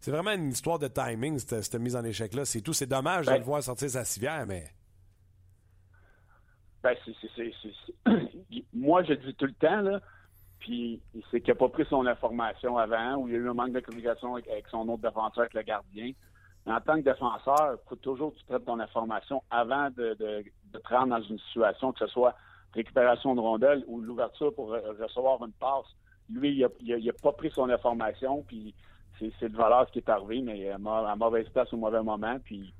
C'est vraiment une histoire de timing, cette, cette mise en échec-là. C'est tout. C'est dommage de Ben- le voir sortir sa civière, mais. Ben, c'est, Moi, je dis tout le temps, là, puis c'est qu'il n'a pas pris son information avant, ou il y a eu un manque de communication avec, son autre défenseur, avec le gardien. Mais en tant que défenseur, il faut toujours que tu traites ton information avant de, de, de te rendre dans une situation, que ce soit récupération de rondelle ou l'ouverture pour re- recevoir une passe. Lui, il n'a pas pris son information, puis c'est, de valeur ce qui est arrivé, mais à, ma- à mauvaise place au mauvais moment, puis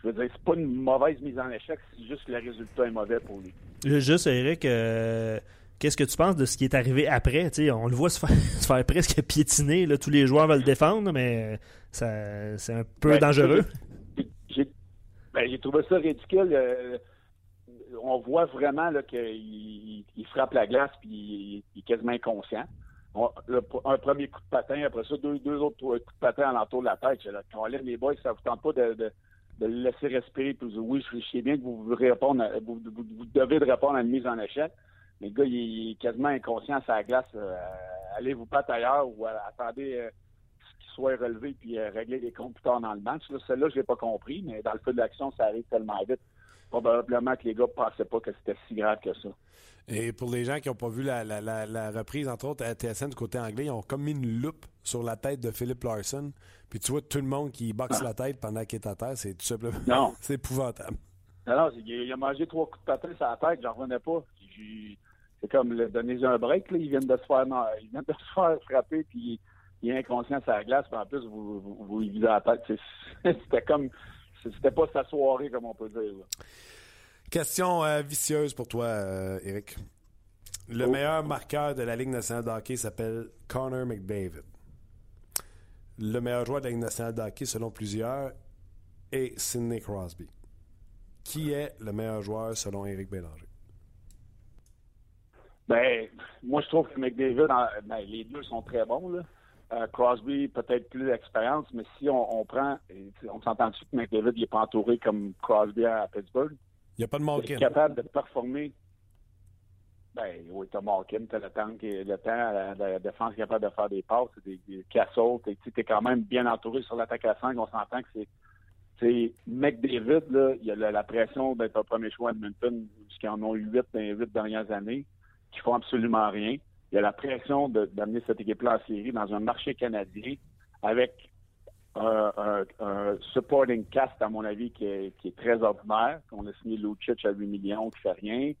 je veux dire, c'est pas une mauvaise mise en échec, c'est juste que le résultat est mauvais pour lui. Juste, Eric, euh, qu'est-ce que tu penses de ce qui est arrivé après? Tu sais, on le voit se faire, se faire presque piétiner. Là. Tous les joueurs veulent le défendre, mais ça, c'est un peu Ben, dangereux. J'ai ben, j'ai trouvé ça ridicule. euh, on voit vraiment là, qu'il il- il frappe la glace puis il, il est quasiment inconscient. On- le- un premier coup de patin, après ça, deux, deux autres coups de patin à l'entour de la tête. J'ai là, Colin, les boys, ça vous tente pas de, de, de le laisser respirer. Puis, oui, je sais bien que vous, répondre vous, vous- devez de répondre à une mise en échec. Mais le gars, il, est quasiment inconscient sur la glace. euh, allez vous battre ailleurs ou euh, attendez euh, qu'il soit relevé puis euh, régler les comptes plus tard dans le match. Là, Celle-là, je l'ai pas compris, mais dans le feu de l'action, ça arrive tellement vite. Probablement que les gars pensaient pas que c'était si grave que ça. Et pour les gens qui n'ont pas vu la, la- la- la reprise, entre autres, à TSN du côté anglais, ils ont comme mis une loupe sur la tête de Philippe Larson. Puis tu vois tout le monde qui boxe la tête pendant qu'il est à terre. C'est tout simplement. Non. c'est épouvantable. Non, non, il, il a mangé trois coups de patin sur la tête, j'en revenais pas. J'ai- C'est comme le, donner un break, là. Ils viennent de se faire, non, ils viennent de se faire frapper, puis il est inconscient sur la glace, puis en plus, vous, vous, vous visez la tête. C'était comme. C'était pas sa soirée, comme on peut dire. Question euh, vicieuse pour toi, euh, Eric. Le Oh. meilleur marqueur de la Ligue nationale de hockey s'appelle Connor McDavid. Le meilleur joueur de la Ligue nationale de hockey, selon plusieurs, est Sidney Crosby. Qui est le meilleur joueur selon Eric Bélanger? Ben, moi, je trouve que McDavid, en- ben, les deux sont très bons. Là. Euh, Crosby, peut-être plus d'expérience, mais si on, on prend, on s'entend dessus que McDavid n'est pas entouré comme Crosby à Pittsburgh? Il n'y a pas de Il est Malkin. capable de performer? Ben, oui, t'as Malkin, t'as le temps, qui- le temps, la, la défense est capable de faire des passes, des, des. T'es, tu t'es quand même bien entouré sur l'attaque à 5. On s'entend que c'est, c'est McDavid, là, il y a la, la pression d'être un premier choix à Edmonton, puisqu'ils en ont eu 8 dans les 8 dernières années, qui font absolument rien. Il y a la pression d'amener cette équipe-là en série dans un marché canadien avec un, un- supporting cast, à mon avis, qui est, qui est très ordinaire. On a signé Lucic à 8 millions, qui fait rien.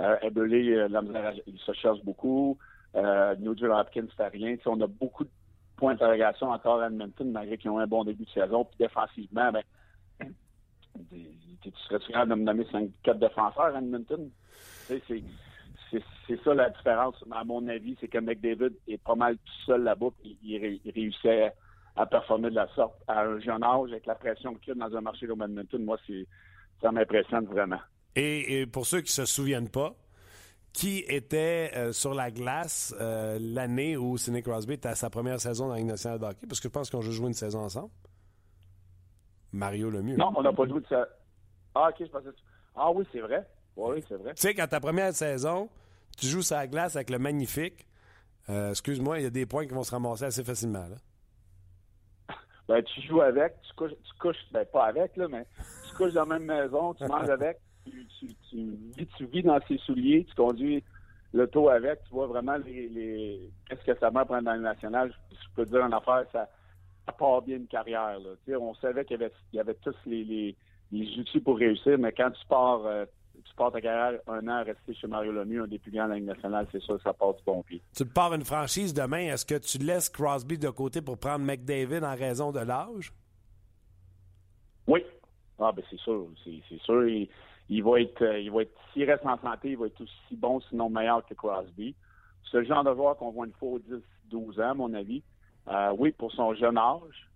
Euh, euh, il se cherche beaucoup. Euh, Nugent Hopkins fait rien. On a beaucoup de points d'interrogation encore à Edmonton, malgré qu'ils ont un bon début de saison. Puis défensivement, ben, tu tu serais capable de me nommer 5, 4 défenseurs à Edmonton? C'est, c'est, ça la différence, à mon avis, c'est que McDavid est pas mal tout seul là-bas. Il, il réussit à, performer de la sorte à un jeune âge, avec la pression qu'il y a dans un marché comme Edmonton. Moi, ça m'impressionne vraiment. Et, et pour ceux qui se souviennent pas, qui était euh, sur la glace euh, l'année où Sidney Crosby était à sa première saison dans la Ligue nationale de hockey? Parce que je pense qu'on a joué une saison ensemble. Mario Lemieux. Non, on n'a pas joué de ça. Ah, ok, je pensais. Ah oui, c'est vrai. Oui, c'est vrai. Tu sais, quand ta première saison, tu joues sur la glace avec le magnifique, euh, excuse-moi, il y a des points qui vont se ramasser assez facilement. Là. Ben, tu joues avec, tu couches, tu couches, ben pas avec, là, mais tu couches dans la même maison, tu manges avec, tu, tu, vis, dans ses souliers, tu conduis l'auto avec, tu vois vraiment les, qu'est-ce que ça m'a prendre dans le national. Je, peux te dire en affaire, ça, part bien une carrière. On savait qu'il y avait, y avait tous les, les, les outils pour réussir, mais quand tu pars, euh, tu pars ta carrière un an resté chez Mario Lemieux, un des plus grands de la Ligue nationale, c'est sûr que ça part du bon pied. Tu pars une franchise demain, est-ce que tu laisses Crosby de côté pour prendre McDavid en raison de l'âge? Oui. Ah ben c'est sûr, c'est sûr. Il, il va être, euh, il va être, s'il reste en santé, il va être aussi bon, sinon meilleur que Crosby. C'est le genre de joueur qu'on voit une fois aux 10, 12 ans, à mon avis. Euh, oui, pour son jeune âge.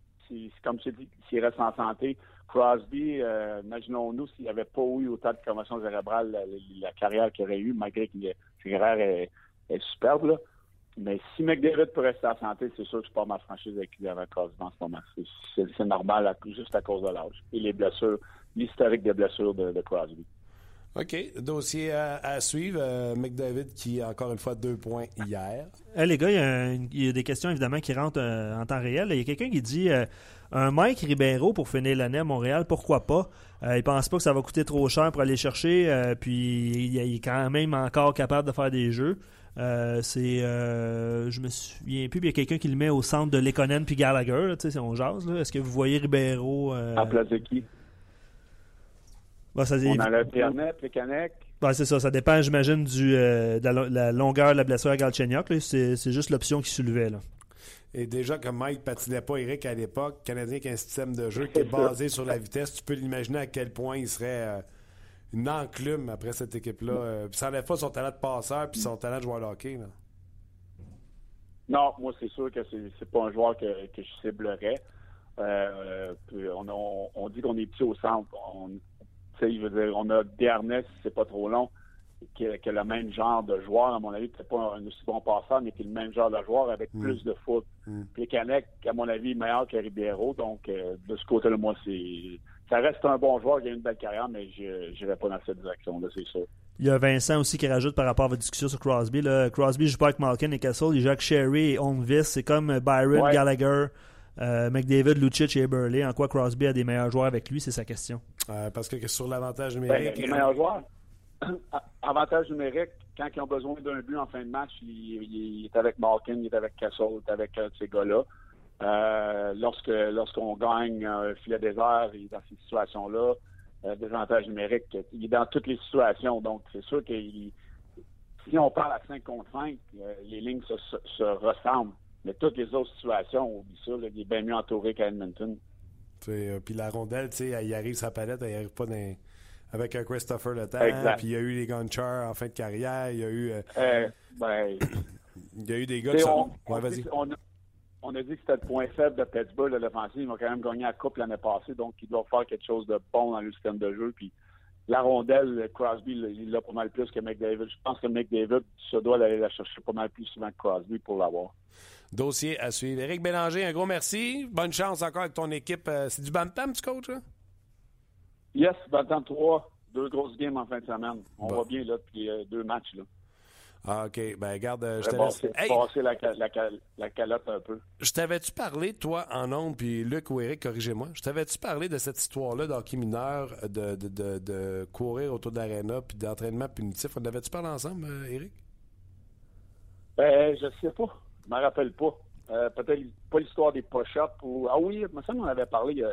Comme tu dis, s'il reste en santé, Crosby, euh, imaginons-nous s'il n'avait pas eu autant de commotion cérébrale, la, carrière qu'il aurait eu, malgré que sa carrière est, superbe, là. Mais si McDavid peut rester en santé, c'est sûr que je pars ma franchise avec lui avant Crosby en ce moment. C'est- normal, juste à cause de l'âge. Et les blessures, l'historique des blessures de Crosby. OK. Dossier à, à suivre. Euh, McDavid qui, encore une fois, deux points hier. Hey, les gars, il y, a y des questions évidemment qui rentrent euh, en temps réel. Il y a quelqu'un qui dit euh, un Mike Ribeiro pour finir l'année à Montréal, pourquoi pas? Euh, Il pense pas que ça va coûter trop cher pour aller chercher, euh, puis il, il est quand même encore capable de faire des jeux. Euh, c'est, euh, je me souviens plus, puis il y a quelqu'un qui le met au centre de Lekonen puis Gallagher. là, Tu sais, on jase. là. Est-ce que vous voyez Ribeiro euh, En place de qui? Bah, ça, On a l'Internet, les Canecs. bah, c'est ça, ça dépend, j'imagine, du euh, de la, lo- la longueur de la blessure à Galchenyuk. C'est, c'est juste l'option qui soulevait. Là. Et déjà, comme Mike patinait pas Eric à l'époque, Canadien qui a un système de jeu qui est basé sur la vitesse, tu peux l'imaginer à quel point il serait euh, une enclume après cette équipe-là. Euh, puis ça n'enlève pas son talent de passeur puis son talent de joueur de hockey. Là. Non, moi, c'est sûr que c'est, c'est pas un joueur que, que je ciblerais. Euh, puis on, on, on dit qu'on est petit au centre. On, sais, je veux dire, on a Dernest, c'est pas trop long, qui est, qui est le même genre de joueur, à mon avis, peut-être pas un aussi bon passeur, mais qui est le même genre de joueur avec plus de foot. Mm. Puis les Canecs, à mon avis, meilleur que Ribeiro. Donc, euh, de ce côté-là, moi, c'est. Ça reste un bon joueur, il a une belle carrière, mais je n'irai pas dans cette direction-là, c'est sûr. Il y a Vincent aussi qui rajoute par rapport à votre discussion sur Crosby. Là. Crosby joue pas avec Malkin et Castle, il joue avec Sherry et Onvis. C'est comme Byron, Ouais. Gallagher, euh, McDavid, Lucic et Eberle. En quoi Crosby a des meilleurs joueurs avec lui, c'est sa question. Euh, parce que sur l'avantage Ben, numérique. les meilleurs joueurs. Avantage numérique, quand ils ont besoin d'un but en fin de match, il, il- il est avec Malkin, il est avec Castle, il est avec euh, ces gars-là. Euh, lorsque lorsqu'on gagne un filet désert, il est dans ces situations-là. Euh, désavantage numérique, il est dans toutes les situations. Donc, c'est sûr que si on parle à 5 contre 5, euh, les lignes se, se- se ressemblent. Mais toutes les autres situations, oublie ça, là, il est bien mieux entouré qu'à Edmonton. Euh, puis la rondelle, tu sais, elle y arrive sa palette, elle y arrive pas dans, avec un Christopher Le. Puis il y a eu les Gonchar en fin de carrière. Il y a eu, euh, Euh, ben, il y a eu des gars qui sont. on, Ouais, on, vas-y. dit- on a, on a dit que c'était le point faible de Pittsburgh, de l'offensive. Ils ont quand même gagné la Coupe l'année passée, donc ils doivent faire quelque chose de bon dans le système de jeu. Puis la rondelle, Crosby, il l'a pas mal plus que McDavid. Je pense que McDavid se doit d'aller la chercher pas mal plus souvent que Crosby pour l'avoir. Dossier à suivre. Éric Bélanger, un gros merci. Bonne chance encore avec ton équipe. Euh, C'est du Bantam, tu coach, là? Yes, Bantam 3, deux grosses games en fin de semaine. On Bon. va bien, là, puis euh, deux matchs, là. Ah, OK. Ben, garde, euh, je passer, Hey, la, ca- la, ca- la calotte un peu. je t'avais-tu parlé, toi, en ondes, puis Luc ou Éric, corrigez-moi. Je t'avais-tu parlé de cette histoire-là d'hockey mineur, de, de, de, de courir autour de l'aréna, puis d'entraînement punitif? On avait-tu parlé ensemble, Éric? Ben, je sais pas. Je me rappelle pas. Euh, Peut-être pas l'histoire des push-ups ou. Ah oui, me semble qu'on avait parlé il y a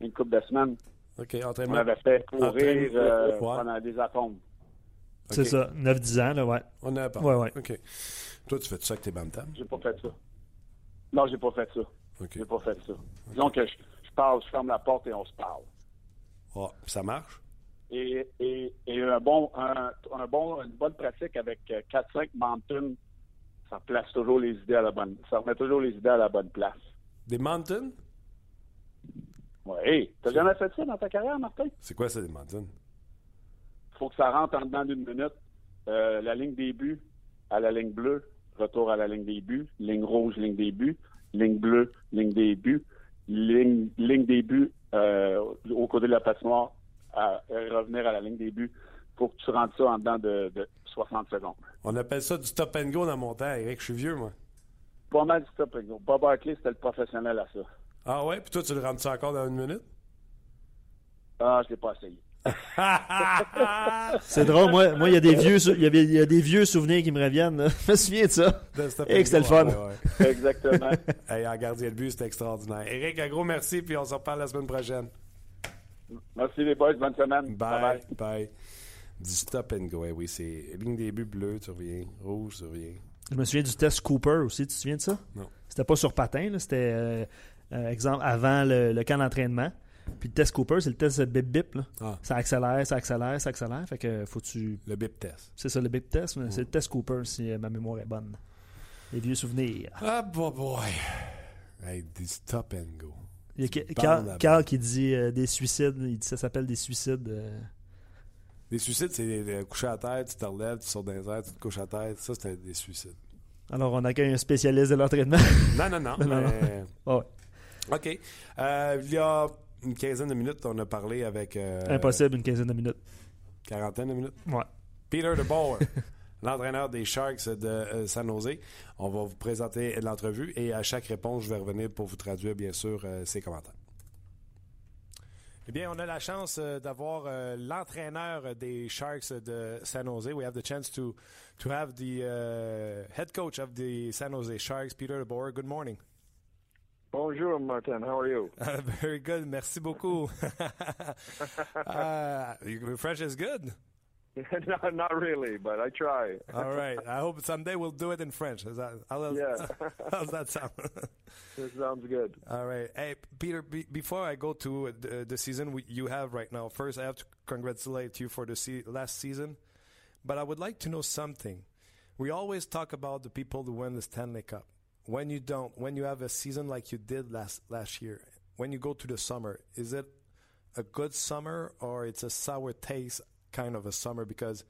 une couple de semaines. OK, On entraînement. avait fait courir euh, ouais. pendant des atomes. C'est ça, 9-10 ans, là, ouais. On en a parlé. Ouais, ouais. OK. Toi, tu fais ça avec tes Bantam? J'ai pas fait ça. Non, j'ai pas fait ça. OK. J'ai pas fait ça. Disons que je, je parle, je ferme la porte et on se parle. Ah, puis ça marche? Et, et, et un bon, un, un bon, une bonne pratique avec euh, 4-5 Mountain, ça place toujours les idées à la bonne. Ça remet toujours les idées à la bonne place. Des Mountains? Hey, t'as jamais fait ça dans ta carrière, Martin? C'est quoi ça, des Mountains? faut que ça rentre en dedans d'une minute. Euh, la ligne des buts à la ligne bleue, retour à la ligne des buts, ligne rouge, ligne des buts, ligne bleue, ligne des buts, ligne, ligne des buts euh, au côté de la patinoire, à, à revenir à la ligne des buts. Faut que tu rentres ça en dedans de, de 60 secondes. On appelle ça du stop and go dans mon temps, Eric. Je suis vieux, moi. Pas mal du stop and go. Bob Barkley, c'était le professionnel à ça. Ah ouais? Puis toi, tu le rentres ça encore dans une minute? Ah, je l'ai pas essayé. C'est drôle, moi, moi, il y a des vieux, il y avait- il y a des vieux souvenirs qui me reviennent. là. Je me souviens de ça. Hey, and c'était le fun. ouais. Exactement. Hey, en gardien de but, c'était extraordinaire. Eric, un gros merci, puis on se reparle la semaine prochaine. Merci les boys, bonne semaine. Bye. Bye-bye. Bye. Du stop and go, eh oui, c'est ligne des buts bleu, tu reviens. Rouge, tu reviens. Je me souviens du test Cooper aussi, tu te souviens de ça? Non. C'était pas sur patin, là, c'était, euh, euh, exemple, avant le, le camp d'entraînement. Puis le test Cooper, c'est le test bip bip. Là. Ah. Ça accélère, ça accélère, ça accélère. Fait que faut tu. Le bip test. C'est ça le bip test, mais c'est le test Cooper si euh, ma mémoire est bonne. Les vieux souvenirs. Ah, boy, boy. Hey, du stop and go. Il y a Carl, qui dit euh, des suicides. Il dit ça s'appelle des suicides. euh. Des suicides, c'est coucher à terre, tu te relèves, tu sors dans les airs, tu te couches à terre. Ça, c'était des suicides. Alors on accueille un spécialiste de l'entraînement. Non, non, non. Non, Ah ouais. OK. Euh, il y a une quinzaine de minutes, on a parlé avec. euh, Impossible, une quinzaine de minutes. Quarantaine de minutes. Ouais. Peter DeBoer, l'entraîneur des Sharks de euh, San Jose. On va vous présenter l'entrevue et à chaque réponse, je vais revenir pour vous traduire, bien sûr, euh, ses commentaires. Eh bien, on a la chance euh, d'avoir euh, l'entraîneur des Sharks de San Jose. We have the chance to to have the uh, head coach of the San Jose Sharks, Peter DeBoer. Good morning. Bonjour, Martin. How are you? Uh, very good. Merci beaucoup. uh, your French is good. no, not really, but I try. All right. I hope someday we'll do it in French. Is that, Yeah. how's that sound? This sounds good. All right. Hey, Peter, be, before I go to the, the season we, you have right now, first I have to congratulate you for the se- last season. But I would like to know something. We always talk about the people who win the Stanley Cup. When you don't, when you have a season like you did last last year, when you go to the summer, is it a good summer or it's a sour taste kind of a summer because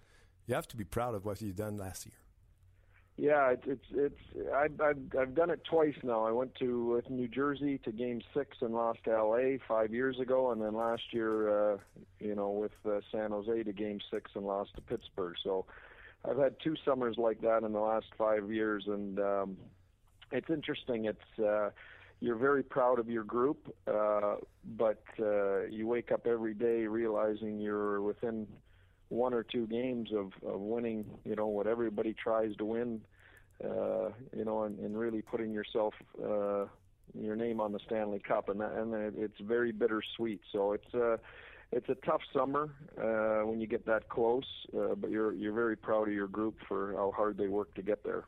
you have to be proud of what you've done last year. Yeah, it's it's, it's I've, I've I've done it twice now. I went to with New Jersey to Game Six and lost to L.A. five years ago, and then last year, uh, you know, with uh, San Jose to Game Six and lost to Pittsburgh. So I've had two summers like that in the last five years, and um, it's interesting. It's uh, you're very proud of your group, uh, but uh, you wake up every day realizing you're within one or two games of, of winning, you know, what everybody tries to win, uh, you know, and, and really putting yourself, uh, your name on the Stanley Cup, and that, and it, it's very bittersweet. So it's a, it's a tough summer uh, when you get that close, uh, but you're you're very proud of your group for how hard they work to get there.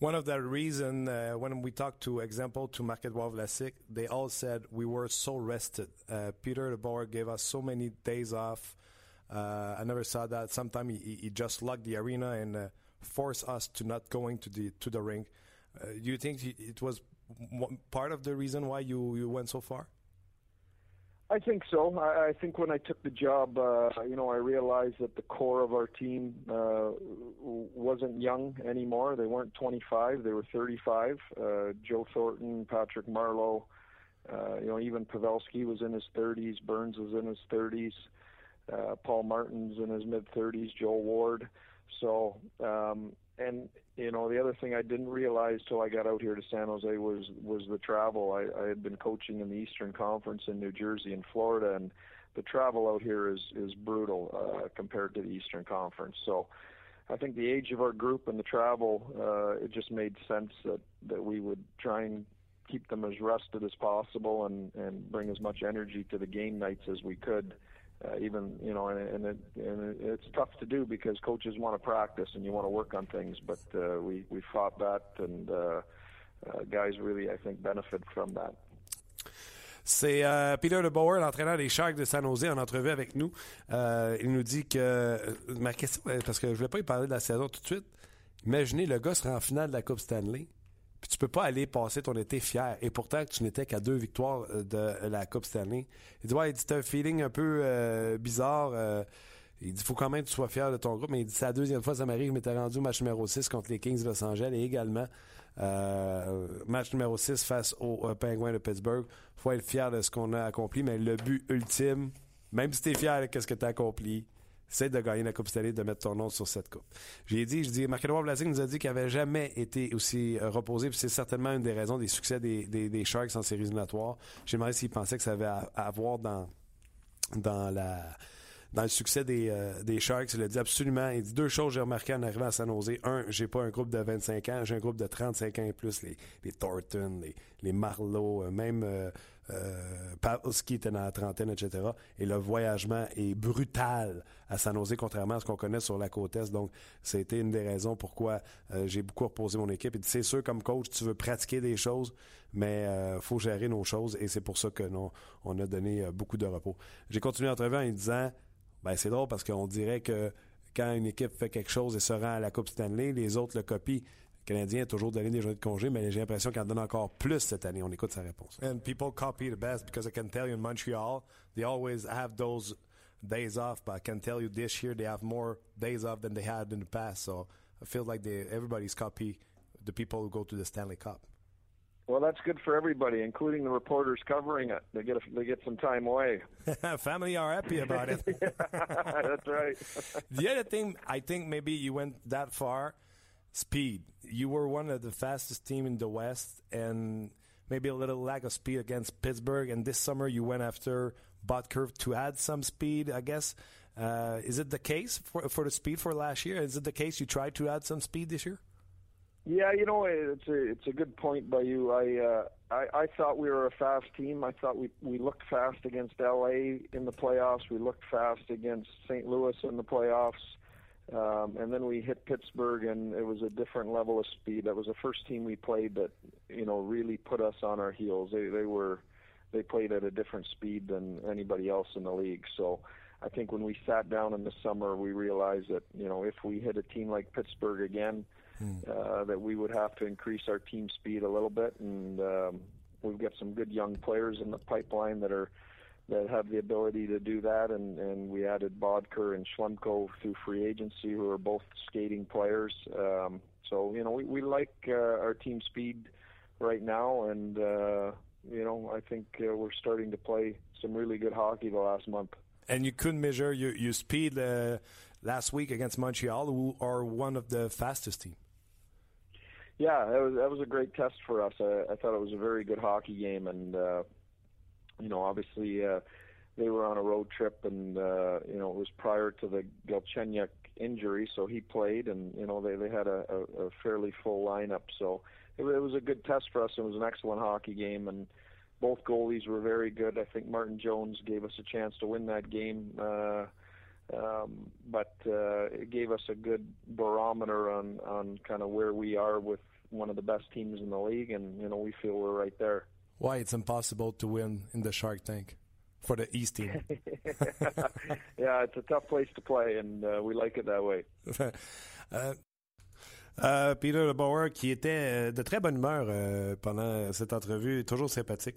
One of the reason uh, when we talked to example to Marc-Edouard Vlasic, they all said we were so rested. Uh, Peter DeBoer gave us so many days off. Uh, I never saw that. Sometimes he, he just locked the arena and uh, forced us to not going to the to the ring. Uh, do you think it was part of the reason why you, you went so far? I think so. I, I think when I took the job, uh, you know, I realized that the core of our team uh, wasn't young anymore. They weren't 25; they were 35. Uh, Joe Thornton, Patrick Marleau, uh, you know, even Pavelski was in his 30s. Burns was in his 30s. Uh, Paul Martin's in his mid 30s. Joel Ward. So um, and you know the other thing I didn't realize till I got out here to San Jose was was the travel. I, I had been coaching in the Eastern Conference in New Jersey and Florida, and the travel out here is is brutal uh, compared to the Eastern Conference. So I think the age of our group and the travel, uh, it just made sense that that we would try and keep them as rested as possible and and bring as much energy to the game nights as we could uh, even you know, and, and, it, and it's tough to do because coaches want to practice and you want to work on things. But uh, we we fought that, and uh, uh, guys really, I think, benefit from that. C'est euh, Peter DeBoer, l'entraîneur des Sharks de San Jose, en entrevue avec nous. Euh, il nous dit que euh, ma question, parce que je ne voulais pas y parler de la saison tout de suite. Imaginez le gars sera en finale de la Coupe Stanley. Puis tu peux pas aller passer ton été fier. Et pourtant, tu n'étais qu'à deux victoires euh, de la Coupe Stanley. Il dit, ouais, il dit, un feeling un peu euh, bizarre. Euh, il dit, faut quand même que tu sois fier de ton groupe. Mais il dit, c'est la deuxième fois, ça m'arrive, je m'étais rendu au match numéro 6 contre les Kings de Los Angeles et également match numéro 6 face aux Penguins de Pittsburgh. Faut être fier de ce qu'on a accompli, mais le but ultime, même si tu es fier de ce que tu as accompli, c'est de gagner la Coupe Stanley, de mettre ton nom sur cette coupe. J'ai dit, je dis, Marc-Edouard Vlasic nous a dit qu'il n'avait jamais été aussi euh, reposé, puis c'est certainement une des raisons des succès des, Sharks en séries éliminatoires. J'ai demandé s'il pensait que ça avait à, à voir dans, dans la le succès des, euh, des Sharks. Il a dit absolument. Il dit deux choses j'ai remarqué en arrivant à San Jose. Un, j'ai pas un groupe de 25 ans, j'ai un groupe de 35 ans et plus. Les, les Thornton, les, les Marlowe, euh, même euh, était dans la trentaine, etc. Et le voyagement est brutal à San Jose, contrairement à ce qu'on connaît sur la côte Est. Donc, c'était une des raisons pourquoi euh, j'ai beaucoup reposé mon équipe. Et c'est sûr, comme coach, tu veux pratiquer des choses, mais euh, faut gérer nos choses. Et c'est pour ça que non, on a donné beaucoup de repos. J'ai continué l'entrevue en disant ben, c'est drôle parce qu'on dirait que quand une équipe fait quelque chose et se rend à la Coupe Stanley, les autres le copient. Le Canadien a toujours donné des journées de congé, mais j'ai l'impression qu'il en donne encore plus cette année. On écoute sa réponse. And people copy the best because I can tell you in Montreal, they always have those days off, but I can tell you this year they have more days off than they had in the past. So I feel like they, everybody's copy the people who go to the Stanley Cup. Well, that's good for everybody, including the reporters covering it. They get a, they get some time away. Family are happy about it. that's right. the other thing, I think maybe you went that far. Speed. You were one of the fastest team in the West, and maybe a little lack of speed against Pittsburgh. And this summer, you went after Botkerv to add some speed. I guess. Uh, is it the case for for the speed for last year? Is it the case you tried to add some speed this year? Yeah, you know, it's a it's a good point by you. I uh, I, I thought we were a fast team. I thought we we looked fast against LA in the playoffs. We looked fast against St. Louis in the playoffs. Um, and then we hit Pittsburgh, and it was a different level of speed. That was the first team we played that you know really put us on our heels. They they were they played at a different speed than anybody else in the league. So I think when we sat down in the summer, we realized that you know if we hit a team like Pittsburgh again, mm. uh, that we would have to increase our team speed a little bit, and um, we've got some good young players in the pipeline that are that have the ability to do that, and and we added Bodker and Schlemko through free agency, who are both skating players. Um, so you know we we like uh, our team speed right now, and uh, you know I think uh, we're starting to play some really good hockey the last month. And you couldn't measure your, your speed uh, last week against Montreal, who are one of the fastest teams. Yeah, that was that was a great test for us. I, I thought it was a very good hockey game, and uh, you know, obviously uh, they were on a road trip, and uh, you know it was prior to the Galchenyuk injury, so he played, and you know they they had a, a, a fairly full lineup, so it, it was a good test for us. It was an excellent hockey game, and both goalies were very good. I think Martin Jones gave us a chance to win that game. Uh, um, but uh, it gave us a good barometer on on kind of where we are with one of the best teams in the league, and you know we feel we're right there. Why it's impossible to win in the Shark Tank for the East team? yeah, it's a tough place to play, and uh, we like it that way. uh, Euh, Peter Bauer, qui était de très bonne humeur euh, pendant cette entrevue, toujours sympathique.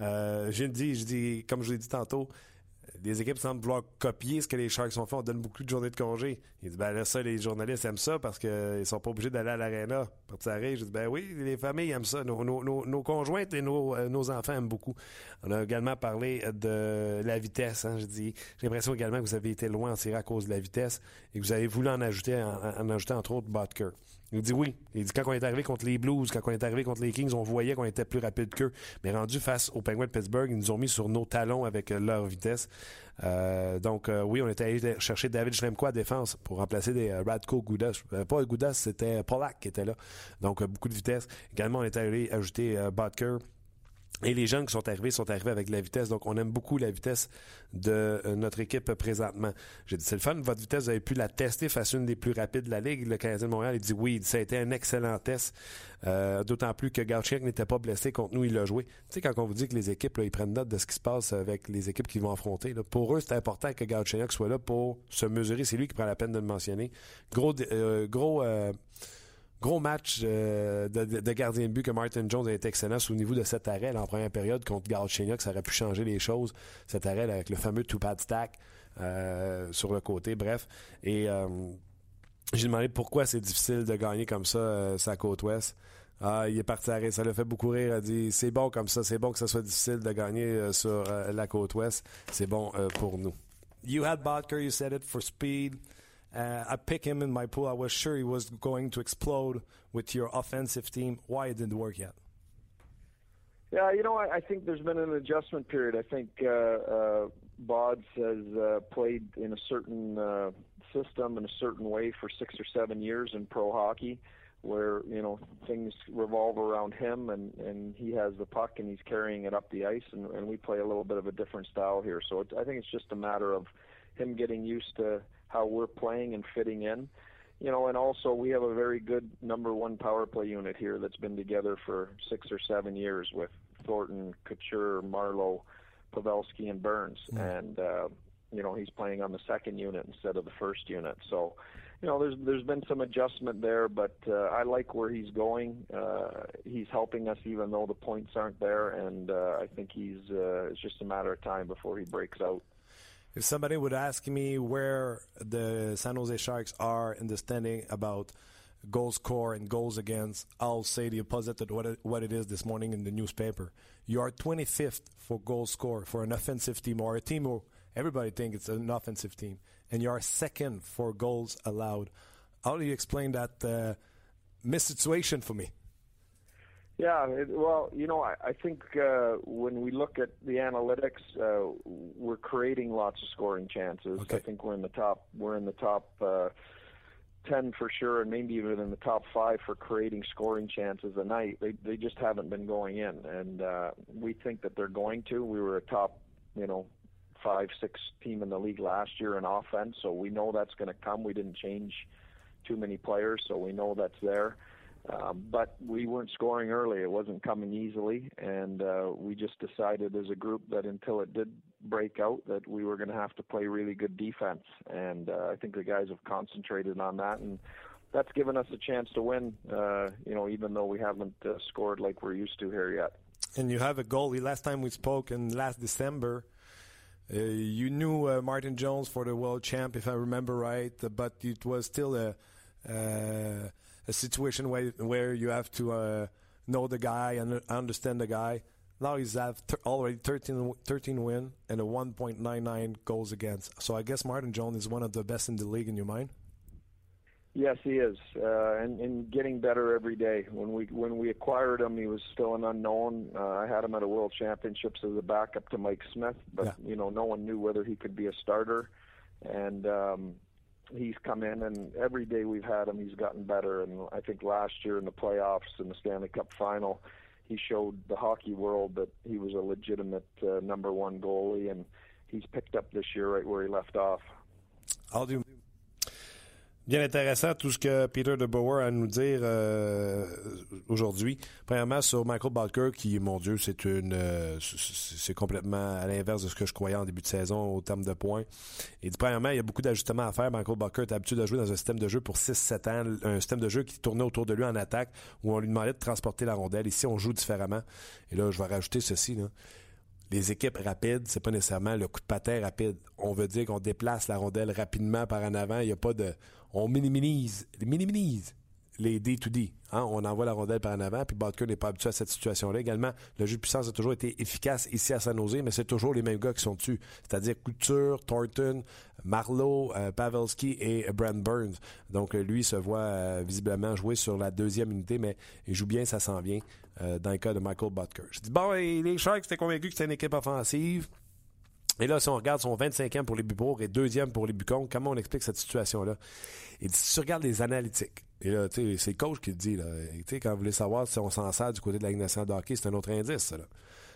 Euh, je dis, je dis, comme je l'ai dit tantôt, les équipes semblent vouloir copier ce que les Sharks ont fait. On donne beaucoup de journées de congé. Il dit, ben là, ça, les journalistes aiment ça parce qu'ils sont pas obligés d'aller à l'aréna. Je dis, ben oui, les familles aiment ça. Nos, conjointes et nos, euh, nos, enfants aiment beaucoup. On a également parlé de la vitesse. Hein. J'ai l'impression également que vous avez été loin en tirant à cause de la vitesse et que vous avez voulu en ajouter, en, en ajouter entre autres Butker. Il dit oui. Il dit quand on est arrivé contre les Blues, quand on est arrivé contre les Kings, on voyait qu'on était plus rapide qu'eux. Mais rendu face aux Penguins de Pittsburgh, ils nous ont mis sur nos talons avec euh, leur vitesse. Euh, donc euh, oui, on était allé chercher David Schlemko à défense pour remplacer des Radko Goudas. pas Goudas, c'était Polak qui était là. Donc beaucoup de vitesse. Également, on est allé ajouter Butker et les jeunes qui sont arrivés sont arrivés avec de la vitesse. Donc, on aime beaucoup la vitesse de euh, notre équipe présentement. J'ai dit, c'est le fun, votre vitesse, vous avez pu la tester face à une des plus rapides de la Ligue. Le Canadien de Montréal, il dit oui, ça a été un excellent test. Euh, d'autant plus que Gauthier n'était pas blessé contre nous, il l'a joué. Tu sais, quand on vous dit que les équipes, ils prennent note de ce qui se passe avec les équipes qu'ils vont affronter, pour eux, c'est important que Gauthier soit là pour se mesurer. C'est lui qui prend la peine de le mentionner. Gros, euh, gros, Gros match euh, de, gardien de but que Martin Jones a été excellent au niveau de cet arrêt en première période contre Galchenyuk. Ça aurait pu changer les choses. Cet arrêt avec le fameux two-pad stack euh, sur le côté. Bref. Et euh, j'ai demandé pourquoi c'est difficile de gagner comme ça sa côte ouest. Ah, il est parti arrêter. Ça l'a fait beaucoup rire. A dit c'est bon comme ça. C'est bon que ça soit difficile de gagner sur la côte ouest. C'est bon pour nous. You had Bodker, you said it, for speed. Uh, I pick him in my pool. I was sure he was going to explode with your offensive team. Why it didn't work yet? Yeah, you know, I, I think there's been an adjustment period. I think uh, uh, Bods has uh, played in a certain uh, system in a certain way for six or seven years in pro hockey, where you know things revolve around him, and and he has the puck and he's carrying it up the ice, and, and we play a little bit of a different style here. So it, I think it's just a matter of him getting used to how we're playing and fitting in. You know, and also we have a very good number one power play unit here that's been together for six or seven years with Thornton, Couture, Marlowe, Pavelski, and Burns. Mm. And uh, you know, he's playing on the second unit instead of the first unit. So, you know, there's there's been some adjustment there, but uh, I like where he's going. Uh, he's helping us even though the points aren't there, and uh, I think he's uh, it's just a matter of time before he breaks out. If somebody would ask me where the San Jose Sharks are in the standing about goals score and goals against, I'll say the opposite of what it, what it is this morning in the newspaper. You are 25th for goals score for an offensive team or a team who everybody thinks it's an offensive team, and you are second for goals allowed. How do you explain that uh, situation for me? Yeah, it, well, you know, I, I think uh, when we look at the analytics, uh, we're creating lots of scoring chances. Okay. I think we're in the top. We're in the top uh, ten for sure, and maybe even in the top five for creating scoring chances a night. They they just haven't been going in, and uh, we think that they're going to. We were a top, you know, five six team in the league last year in offense, so we know that's going to come. We didn't change too many players, so we know that's there. Um, but we weren't scoring early. It wasn't coming easily, and uh, we just decided as a group that until it did break out, that we were going to have to play really good defense. And uh, I think the guys have concentrated on that, and that's given us a chance to win. Uh, you know, even though we haven't uh, scored like we're used to here yet. And you have a goalie. Last time we spoke in last December. Uh, you knew uh, Martin Jones for the world champ, if I remember right, but it was still a uh, a situation where where you have to uh, know the guy and understand the guy. Now he's have already 13, 13 win and a 1.99 goals against. So I guess Martin Jones is one of the best in the league in your mind. Yes, he is, uh, and, and getting better every day. When we when we acquired him, he was still an unknown. Uh, I had him at a World Championships as a backup to Mike Smith, but yeah. you know no one knew whether he could be a starter. And um, he's come in and every day we've had him he's gotten better and I think last year in the playoffs in the Stanley Cup final he showed the hockey world that he was a legitimate uh, number one goalie and he's picked up this year right where he left off. I'll do Bien intéressant tout ce que Peter DeBauer a à nous dire euh, aujourd'hui. Premièrement, sur Michael Balker, qui, mon Dieu, c'est une euh, c'est complètement à l'inverse de ce que je croyais en début de saison au terme de points. Et premièrement, il y a beaucoup d'ajustements à faire. Michael Balker est habitué de jouer dans un système de jeu pour 6-7 ans, un système de jeu qui tournait autour de lui en attaque, où on lui demandait de transporter la rondelle. Ici, on joue différemment. Et là, je vais rajouter ceci. Là les équipes rapides, c'est pas nécessairement le coup de patin rapide. On veut dire qu'on déplace la rondelle rapidement par en avant. Il n'y a pas de. On minimise, minimise les D2D. Hein? On envoie la rondelle par en avant, puis Butker n'est pas habitué à cette situation-là. Également, le jeu de puissance a toujours été efficace ici à San Jose, mais c'est toujours les mêmes gars qui sont dessus. C'est-à-dire Couture, Thornton, Marlowe, euh, Pavelski et Brent Burns. Donc, euh, lui se voit euh, visiblement jouer sur la deuxième unité, mais il joue bien, ça s'en vient, dans le cas de Michael Butker. Je dis, bon, les Sharks étaient convaincus que c'était une équipe offensive. Et là, si on regarde son 25e pour les Bubourg et deuxième pour les Bucons, comment on explique cette situation-là? Et si tu regardes les analytiques, et là, tu sais, c'est le coach qui le dit, là. Quand vous voulez savoir si on s'en sert du côté de la Ligue nationale c'est un autre indice, ça, là.